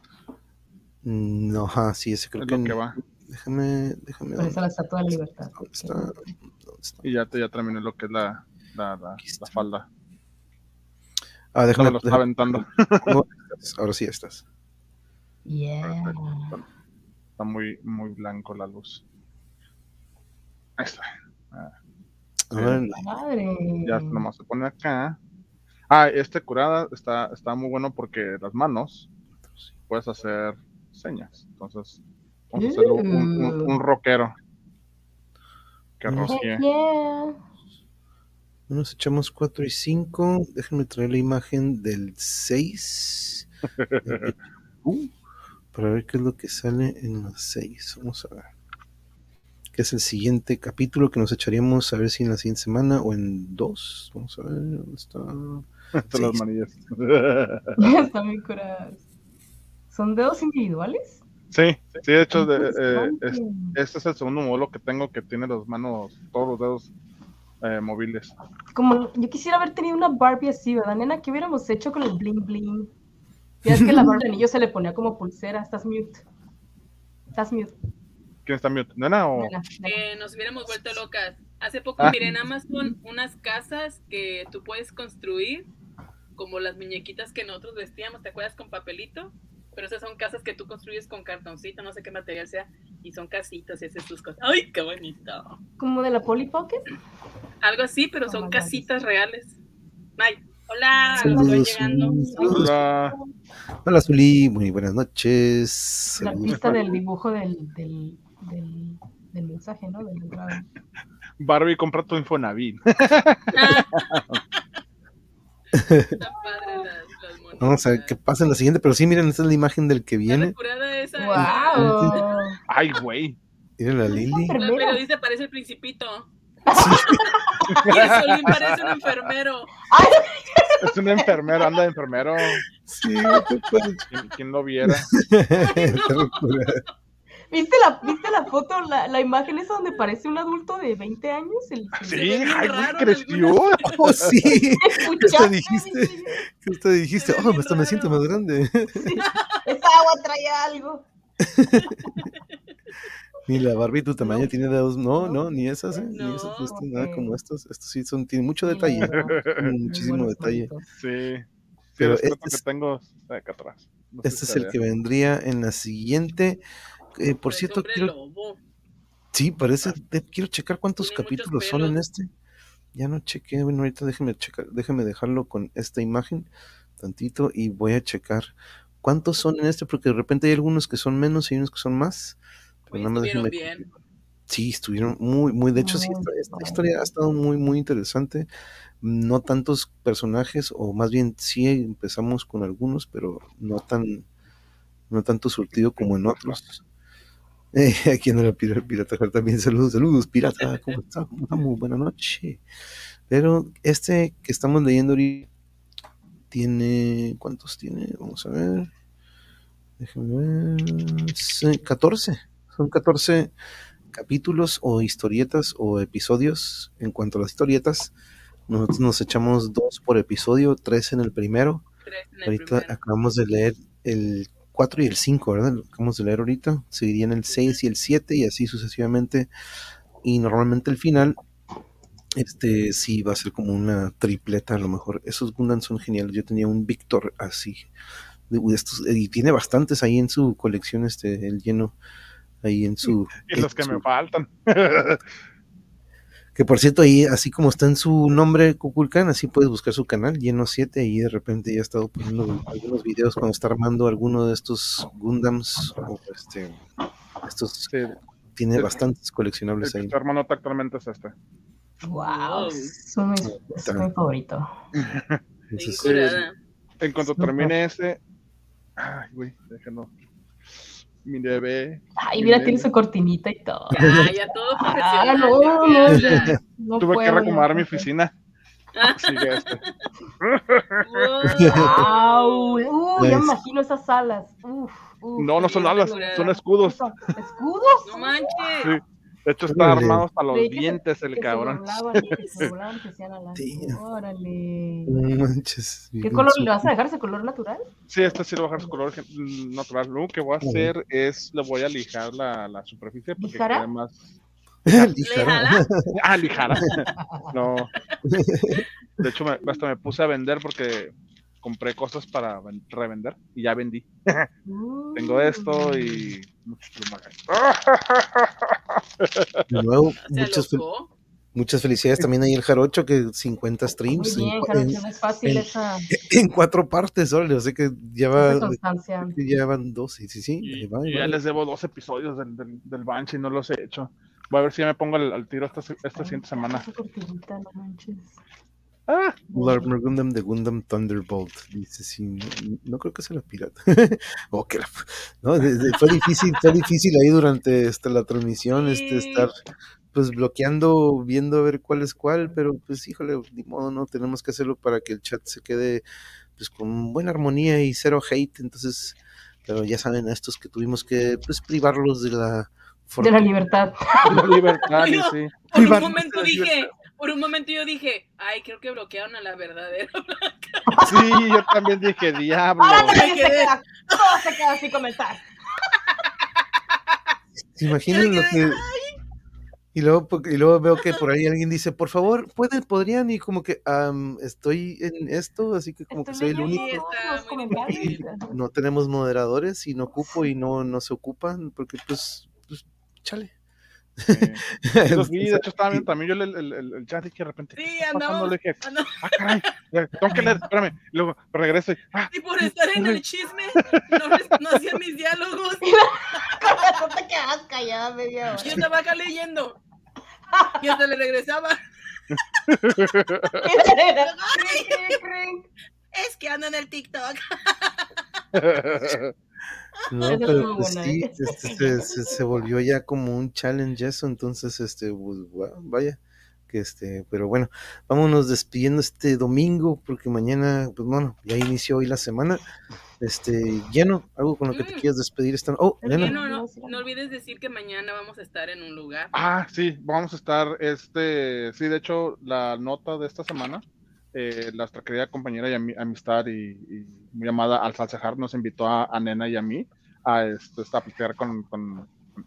Mm, No, ajá, sí, ese creo es que, lo que no. va. Déjame, déjame. Por eso la estatua de la libertad. ¿Dónde está? ¿Dónde está? Y ya, te, ya terminé lo que es la, la, la, la falda. Ah, No déjame. me lo está déjame- aventando. no, ahora sí estás. Yeah. Está muy, muy blanco la luz. Ahí está. A Madre. Ya nomás se pone acá. Ah, este curada está, está muy bueno porque las manos puedes hacer señas. Entonces, vamos a hacerlo un, un, un rockero. Que Mm. rosquee. Yeah. nos echamos 4 y 5. Déjenme traer la imagen del 6. Uh, para ver qué es lo que sale en las 6. Vamos a ver. Que es el siguiente capítulo que nos echaríamos a ver si en la siguiente semana o en dos. Vamos a ver dónde está. Todas las manillas. Están bien curadas. ¿Son dedos individuales? sí, sí, de hecho, de- eh, es- este es el segundo modelo que tengo que tiene las manos, todos los dedos eh, móviles. Como yo quisiera haber tenido una Barbie así, ¿verdad, nena? ¿Qué hubiéramos hecho con el bling bling? Ya es que la Barbie de anillo se le ponía como pulsera. Estás mute. Estás mute. ¿Quién está mute? ¿Nena o...? Que nos hubiéramos vuelto locas. Hace poco Ah. miré en Amazon unas casas que tú puedes construir, como las muñequitas que nosotros vestíamos, ¿te acuerdas? Con papelito. Pero esas son casas que tú construyes con cartoncito, no sé qué material sea, y son casitas y haces tus cosas. ¡Ay, qué bonito! Como de la Polly Pocket. Algo así, pero son casitas reales. Ay, hola, llegando. Hola. Hola, Zuli. Muy buenas noches. La pista del dibujo del, del, del, del mensaje, ¿no? Del grado. Barbie, compra tu Infonavit. Vamos a ver qué pasa en la siguiente. Pero sí, miren, esta es la imagen del que viene. recurada esa. ¡Wow! Ay, güey. Miren la Lili. La periodista parece el principito. Y el Solín parece un enfermero. Es un enfermero, anda de enfermero. Sí, ¿Quién, quién lo viera? ¿Viste la, ¿Viste la foto, la, la imagen esa donde parece un adulto de 20 años? El, Sí, ay, güey, creció. Oh, sí. ¿Qué te ¿Escuchaste? dijiste? ¿Qué te dijiste? Oh, hasta me siento más grande. Esa agua trae algo. Ni la Barbie tu tamaño No. tiene dedos. No, No. no, ni esas, ¿eh? Ni esas, están nada como estos. Estos sí son, tienen mucho Sí, detalle. Muchísimo detalle. Sí. Sí, Pero este que es- tengo acá atrás. Este es el que vendría en la siguiente. Eh, por cierto, quiero, lobo. sí, parece. de- quiero checar cuántos Tiene capítulos son en este. Ya no chequé. Bueno, ahorita déjeme checar, déjeme dejarlo con esta imagen tantito y voy a checar cuántos son en este, porque de repente hay algunos que son menos y unos que son más. Pero nada más estuvieron déjeme bien. Sí, estuvieron muy, muy, de hecho, sí, esta, historia ha estado muy, muy interesante. No tantos personajes, o más bien sí empezamos con algunos, pero no tan, no tanto surtido como en otros. Eh, aquí anda la pirata, también, saludos, saludos, pirata, ¿cómo está? ¿Cómo estamos? Buenas noches. Pero este que estamos leyendo ahorita tiene, ¿cuántos tiene? Vamos a ver. Déjame ver. Sí, 14. Son 14 capítulos o historietas o episodios. En cuanto a las historietas, nosotros nos echamos dos por episodio, tres en el primero. En el Ahorita primero. acabamos de leer el 4 y el 5, ¿verdad? Lo que Vamos a leer ahorita. Seguirían el 6 y el 7 y así sucesivamente. Y normalmente el final, este sí va a ser como una tripleta a lo mejor. Esos Gundams son geniales. Yo tenía un Victor así. de- de estos, y tiene bastantes ahí en su colección, este, el lleno. Ahí en su. Y los que en me su- faltan. Que por cierto, ahí, así como está en su nombre Kukulkan, así puedes buscar su canal, lleno 7, y de repente ya he estado poniendo algunos videos cuando está armando alguno de estos Gundams, o este, estos, Sí, tiene bastantes coleccionables ahí. está armando actualmente es este. Wow, es mi, es mi favorito. En cuanto termine ese. Ay, güey, déjenlo. Mi bebé. Ay, mira, tiene su cortinita y todo. Ah, ya todo Ah, no, no, ya. No Tuve puedo, que reacomodar no mi oficina. Ah. Sigue este. Wow. Uh, ya me imagino esas alas. Uf, uf. No, no son alas, son escudos. ¿Escudos? No manches. Sí. De hecho, está Órale. armado hasta los dientes el cabrón. se que alas. Órale. no manches. ¿Qué color le vas a dejar? ¿Ese color natural? Sí, este sí lo voy a dejar su color mm, natural. Lo que voy a hacer es, le voy a lijar la, la superficie porque quede más... Lijara. Ah, lijara. No. De hecho, me- hasta me puse a vender porque compré cosas para ven- revender y ya vendí. Tengo esto y muchos plumajes. De nuevo, Se muchas, fel- muchas felicidades también ahí el Jarocho, que 50 Muy streams en, bien, cua- Jarocho, en- no es fácil en- esa, en cuatro partes, órale, o sea que ya va, ya van dos, sí, sí. Y, va, y ya va. les debo dos episodios del, del, del Banshee, no los he hecho. Voy a ver si ya me pongo al, al tiro esta, esta siguiente semana. Esa cortinita, no manches. Ah, Larmer Gundam de Gundam Thunderbolt. Dice, sí, no, no creo que sea la pirata. oh, que la- no, de- de- fue difícil, fue difícil ahí durante este, la transmisión, este, estar pues bloqueando, viendo a ver cuál es cuál, pero pues híjole, ni modo, no, tenemos que hacerlo para que el chat se quede pues con buena armonía y cero hate, entonces, pero ya saben, a estos que tuvimos que pues privarlos de la De la libertad. la libertad, y sí. Por un momento dije, por un momento yo dije, ay, creo que bloquearon a la verdadera. Sí, yo también dije, diablo. Ahora Ay, nadie se qué- queda, todo se queda sin comentar. ¿Se imaginan lo que... Y luego, y luego veo que por ahí alguien dice, por favor, ¿pueden, podrían, y como que "Am, estoy en esto, así que como que soy el único. No tenemos moderadores y no ocupo y no, no se ocupan, porque pues, pues chale. Eh, sí, de hecho estaba Y- viendo también yo el, el, el, el chat y que de repente, ¿qué Sí, andamos- Le dije, andamos- ah, caray, tengo que leer, espérame. Y luego regreso y, ah, Y por estar en el chisme, no, no hacía mis diálogos. Eso te quedas callada media hora. Yo estaba acá leyendo. Y hasta le regresaba. Es que ando en el TikTok. No, pero pues, buena, sí, ¿eh? este, se, se- se volvió ya como un challenge eso, entonces, este, pues, gua- vaya, que este, pero bueno, vámonos despidiendo este domingo, porque mañana, pues bueno, ya inició hoy la semana, este, lleno, algo con lo que te Mm. quieras despedir esta, oh, no, no, no olvides decir que mañana vamos a estar en un lugar. ah, sí, vamos a estar, este, sí, de hecho, la nota de esta semana, eh, nuestra querida compañera y ami- amistad y, y muy amada Al Salcejar nos invitó a, a Nena y a mí a, este, a platicar con,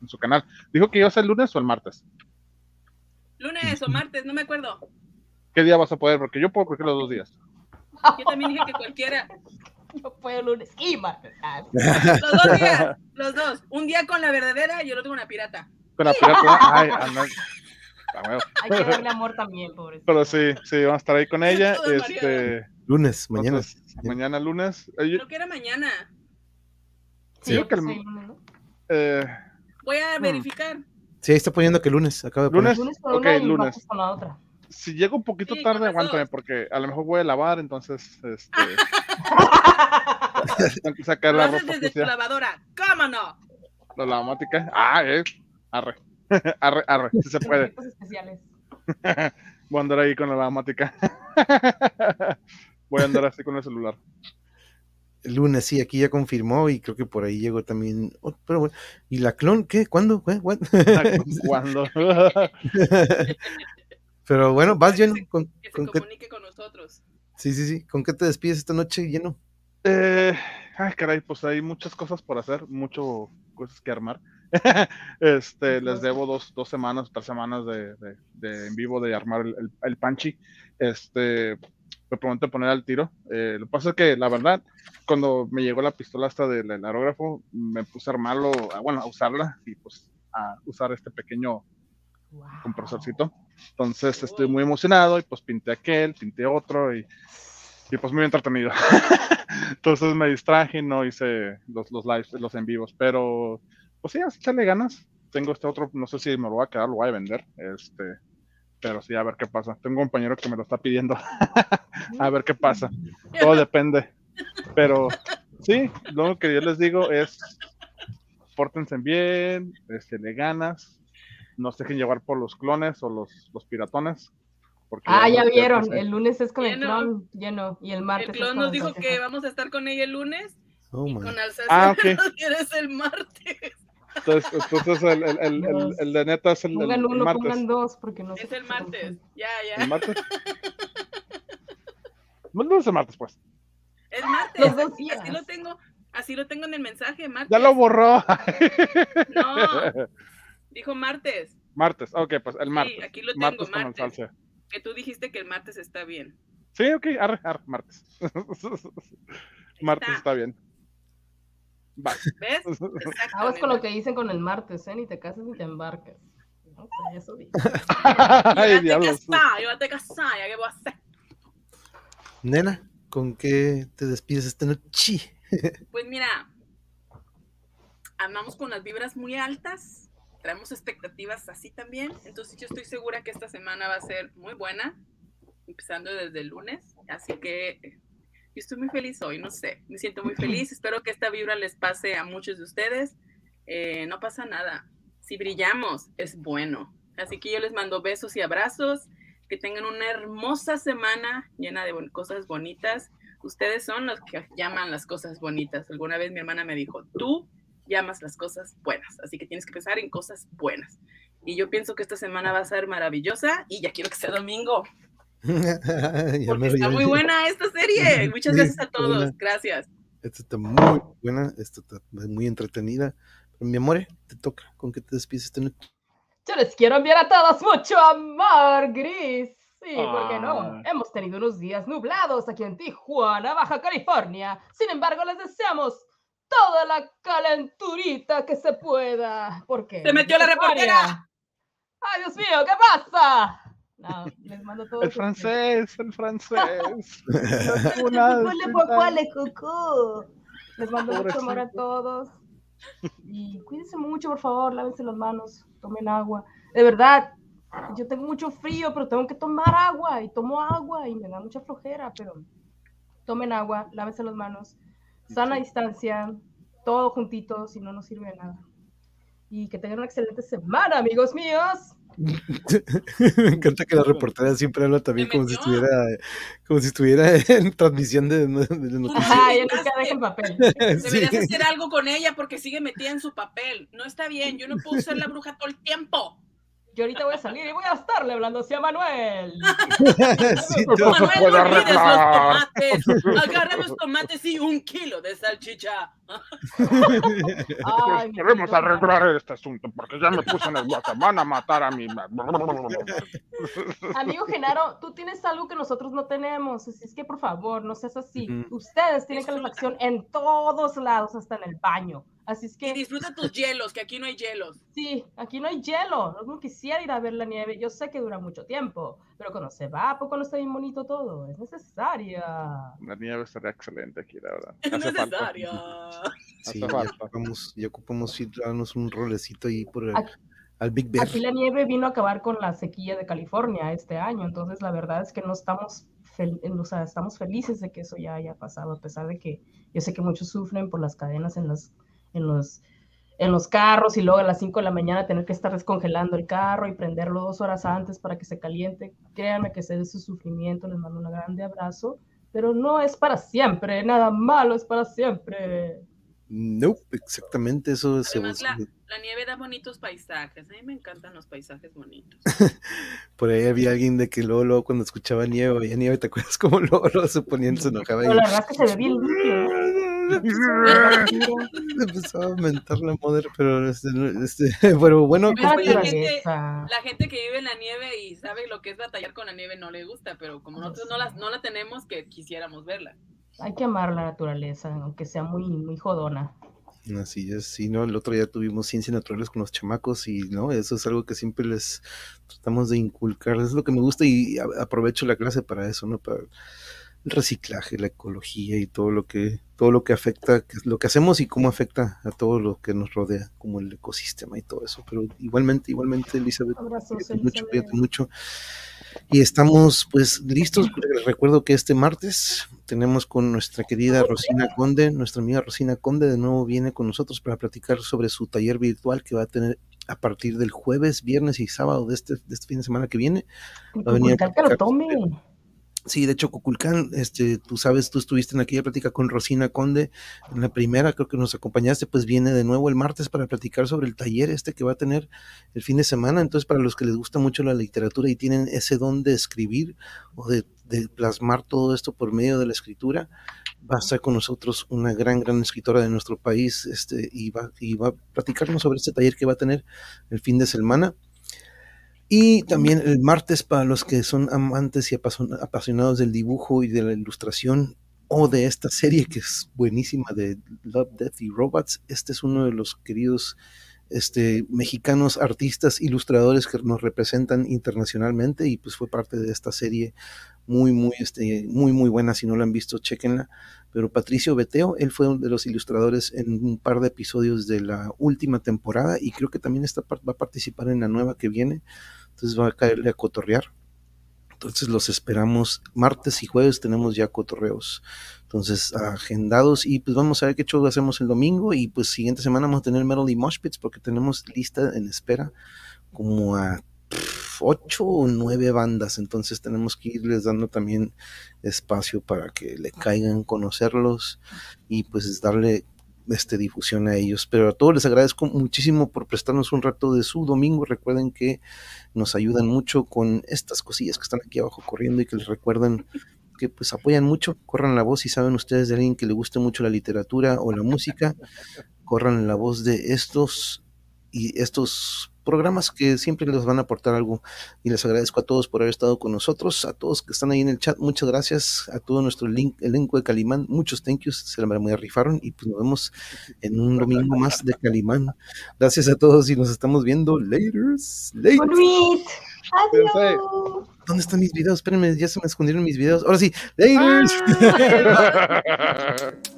su canal. Dijo que iba a ser el lunes o el martes. Lunes o martes, no me acuerdo. ¿Qué día vas a poder? Porque yo puedo creo que los dos días. Yo también dije que cualquiera. No puedo lunes y martes. Ah, Los dos días, los dos. Un día con la verdadera y el otro con la pirata. Con la pirata, ay, anda- a huevo. Hay que darle amor también, pobrecito. Pero sí, sí, vamos a estar ahí con ella. Este, Lunes, mañana. entonces, mañana lunes. Creo que era mañana. Sí, creo que el- sí, eh, Voy a Hmm. verificar. Sí, ahí está poniendo que lunes, acaba de poner. Lunes. Lunes ok, una y lunes. con la otra. si llego un poquito Sí, tarde, aguántame, porque a lo mejor voy a lavar, entonces este, tengo que sacar la ropa desde tu lavadora. ¿Cómo no? la lavamática. Ah, eh, arre. arre, arre, si se puede. Especiales. Voy a andar ahí con la lavamática. voy a andar así con el celular. El lunes, sí, aquí ya confirmó y creo que por ahí llegó también. oh, pero bueno, ¿y la clon qué? ¿Cuándo? ¿Qué? ¿What? Cuando pero bueno, vas lleno. ¿Con, Que se con qué- comunique con nosotros. sí, sí, sí. ¿Con qué te despides esta noche lleno? Eh, ay, caray, pues hay muchas cosas por hacer, mucho cosas que armar. este, les debo dos, dos semanas, tres semanas de, de- de en vivo de armar el, el, el panchi. Este, me prometo poner al tiro. Eh, lo que pasa es que, la verdad, cuando me llegó la pistola hasta del, aerógrafo, me puse a armarlo, a- bueno, a usarla y pues a usar este pequeño compresorcito. Entonces estoy muy emocionado y pues pinté aquel, pinté otro y, y pues muy entretenido. Entonces me distraje y no hice los, los lives, los en vivos, pero pues sí, así echarle ganas. Tengo este otro, no sé si me lo voy a quedar, lo voy a vender, este, pero sí, a ver qué pasa. Tengo un compañero que me lo está pidiendo, a ver qué pasa. Todo depende. Pero sí, lo único que yo les digo es, pórtense bien, este, le ganas, no se dejen llevar por los clones o los, los piratones. Porque Ah, ya vieron, el lunes es con el Lleno. clon lleno y el martes El es clon con nos el dijo que vamos a estar con ella el lunes Oh, y con Alsacia Ah, ok. eres el martes. Entonces, entonces el, el, el, el, el de neta es el, el- Pongan el uno, martes. pongan dos, porque no Es el martes. Ya, ¿El ya. martes? No, no es el martes, pues. Es martes. Los dos Así días. lo tengo. Así lo tengo en el mensaje, martes. Ya lo borró. No, dijo martes. martes, ok, pues el martes. Sí, aquí lo tengo, martes con el martes. salsa. Que tú dijiste que el martes está bien. Sí, ok, arre, arre, martes. martes está. está bien. ¿Ves? Aguas con lo que dicen con el martes, ¿eh? Ni te cases ni te embarques. No sé, eso dice. Ay, Llévate diablos. casada, llévate casada, ¿ya qué voy a hacer? Nena, ¿con qué te despides esta noche? Pues mira, andamos con las vibras muy altas, traemos expectativas así también, entonces yo estoy segura que esta semana va a ser muy buena, empezando desde el lunes, así que yo estoy muy feliz hoy, no sé, me siento muy feliz, espero que esta vibra les pase a muchos de ustedes, Eh, no pasa nada, si brillamos es bueno, así que yo les mando besos y abrazos, que tengan una hermosa semana llena de bon- cosas bonitas. Ustedes son los que llaman las cosas bonitas. Alguna vez mi hermana me dijo, tú llamas las cosas buenas, así que tienes que pensar en cosas buenas. Y yo pienso que esta semana va a ser maravillosa y ya quiero que sea domingo, Ya porque mero, está muy buena esta serie. Muchas Sí, gracias a todos, buena. gracias. Esta está muy buena, esta está muy entretenida. Pero, mi amor, te toca. ¿Con qué te despides esta noche? Yo les quiero enviar a todos mucho amor gris. Sí, ¿por qué no? Ah. Hemos tenido unos días nublados aquí en Tijuana, Baja California. Sin embargo, les deseamos toda la calenturita que se pueda. Porque ¡Se metió la reportera! ¡Ay, Dios mío! ¿Qué pasa? No, les mando todo. El francés, el francés. Les mando mucho amor a todos. Y cuídense mucho, por favor, lávense las manos, tomen agua. De verdad, yo tengo mucho frío, pero tengo que tomar agua y tomo agua y me da mucha flojera, pero tomen agua, lávense las manos, sana distancia, todo juntito, si no, no sirve de nada. Y que tengan una excelente semana, amigos míos. Me encanta que la reportera siempre habla también como si estuviera como si estuviera en transmisión de, de noticias. Ajá, ya nunca dejen papel. Deberías Sí. hacer algo con ella porque sigue metida en su papel. No está bien, yo no puedo ser la bruja todo el tiempo. Yo ahorita voy a salir y voy a estarle hablando hacia Manuel. Sí, Manuel, no olvides los tomates. Agarra los tomates y un kilo de salchicha. Ay, Queremos querido arreglar este asunto porque ya me puse nerviosa. Van a matar a mi. Amigo Genaro, tú tienes algo que nosotros no tenemos, así es que por favor, no seas así. Ujú. Ustedes tienen Disfruta. calefacción en todos lados, hasta en el baño. Así es Y que disfruta tus hielos, que aquí no hay hielos. sí, aquí no hay hielo. No quisiera ir a ver la nieve. Yo sé que dura mucho tiempo, pero cuando se va, ¿a poco no está bien bonito todo? Es necesaria. La nieve sería excelente aquí, la verdad. Es Hace falta. necesaria. Sí, Hace ya falta. ocupamos, ya ocupamos ir darnos un rolecito ahí por el- Aquí- al Big Bear. Aquí la nieve vino a acabar con la sequía de California este año, entonces la verdad es que no estamos, fel- o sea, estamos felices de que eso ya haya pasado, a pesar de que yo sé que muchos sufren por las cadenas en, las, en, los, en los carros y luego a las 5 de la mañana tener que estar descongelando el carro y prenderlo dos horas antes para que se caliente. Créanme que sé de su sufrimiento, les mando un grande abrazo, pero no es para siempre, nada malo es para siempre. Nope, exactamente eso se Además, la, la nieve da bonitos paisajes. A mí me encantan los paisajes bonitos. Por ahí había alguien de que luego, luego cuando escuchaba nieve, veía nieve, ¿te acuerdas cómo luego, luego se ponían, se enojaba y No, la verdad es que se ve bien limpio. empezaba a mentar la madre, pero este, no- este, pero bueno, Ay, la, gente, naturaleza. la gente que vive en la nieve y sabe lo que es batallar con la nieve no le gusta, pero como nosotros no la, no la tenemos, que quisiéramos verla. Hay que amar la naturaleza, aunque sea muy, muy jodona. Así es, sí, ¿no? El otro día tuvimos ciencias naturales con los chamacos y, ¿no? Eso es algo que siempre les tratamos de inculcar, es lo que me gusta y aprovecho la clase para eso, ¿no? Para el reciclaje, la ecología y todo lo que, todo lo que afecta, lo que hacemos y cómo afecta a todo lo que nos rodea, como el ecosistema y todo eso. Pero igualmente, igualmente, Elizabeth, cuídate mucho, Elizabeth. cuídate mucho. Y estamos pues listos. Les recuerdo que este martes tenemos con nuestra querida Rosina Conde, nuestra amiga Rosina Conde de nuevo viene con nosotros para platicar sobre su taller virtual que va a tener a partir del jueves, viernes y sábado de este, de este fin de semana que viene. Va a venir a Cuculcán que lo tome. Sí, de hecho, Coculcán, este, tú sabes, tú estuviste en aquella plática con Rosina Conde, en la primera, creo que nos acompañaste, pues viene de nuevo el martes para platicar sobre el taller este que va a tener el fin de semana. Entonces, para los que les gusta mucho la literatura y tienen ese don de escribir o de, de plasmar todo esto por medio de la escritura, va a estar con nosotros una gran, gran escritora de nuestro país, este, y va, y va a platicarnos sobre este taller que va a tener el fin de semana. Y también el martes para los que son amantes y apasion- apasionados del dibujo y de la ilustración o de esta serie que es buenísima de Love, Death y Robots. Este es uno de los queridos este, mexicanos artistas, ilustradores que nos representan internacionalmente y pues fue parte de esta serie muy, muy, este, muy, muy buena. Si no la han visto, chequenla. Pero Patricio Beteo, él fue uno de los ilustradores en un par de episodios de la última temporada y creo que también está, va a participar en la nueva que viene. Entonces va a caerle a cotorrear. Entonces los esperamos martes y jueves tenemos ya cotorreos. Entonces agendados y pues vamos a ver qué show hacemos el domingo y pues siguiente semana vamos a tener Metal y Mosh Pits porque tenemos lista en espera como a ocho o nueve bandas. Entonces tenemos que irles dando también espacio para que le caigan, conocerlos y pues darle este, difusión a ellos. Pero a todos les agradezco muchísimo por prestarnos un rato de su domingo. Recuerden que nos ayudan mucho con estas cosillas que están aquí abajo corriendo y que les recuerdan que pues apoyan mucho, corran la voz si saben ustedes de alguien que le guste mucho la literatura o la música, corran la voz de estos y estos programas que siempre les van a aportar algo y les agradezco a todos por haber estado con nosotros, a todos que están ahí en el chat, muchas gracias, a todo nuestro link, elenco de Calimán, muchos thank yous, se la muy rifaron y pues nos vemos en un domingo más de Calimán. Gracias a todos y nos estamos viendo laters. Adiós. ¿Dónde están mis videos? Espérenme, ya se me escondieron mis videos. Ahora sí, laters. Ah,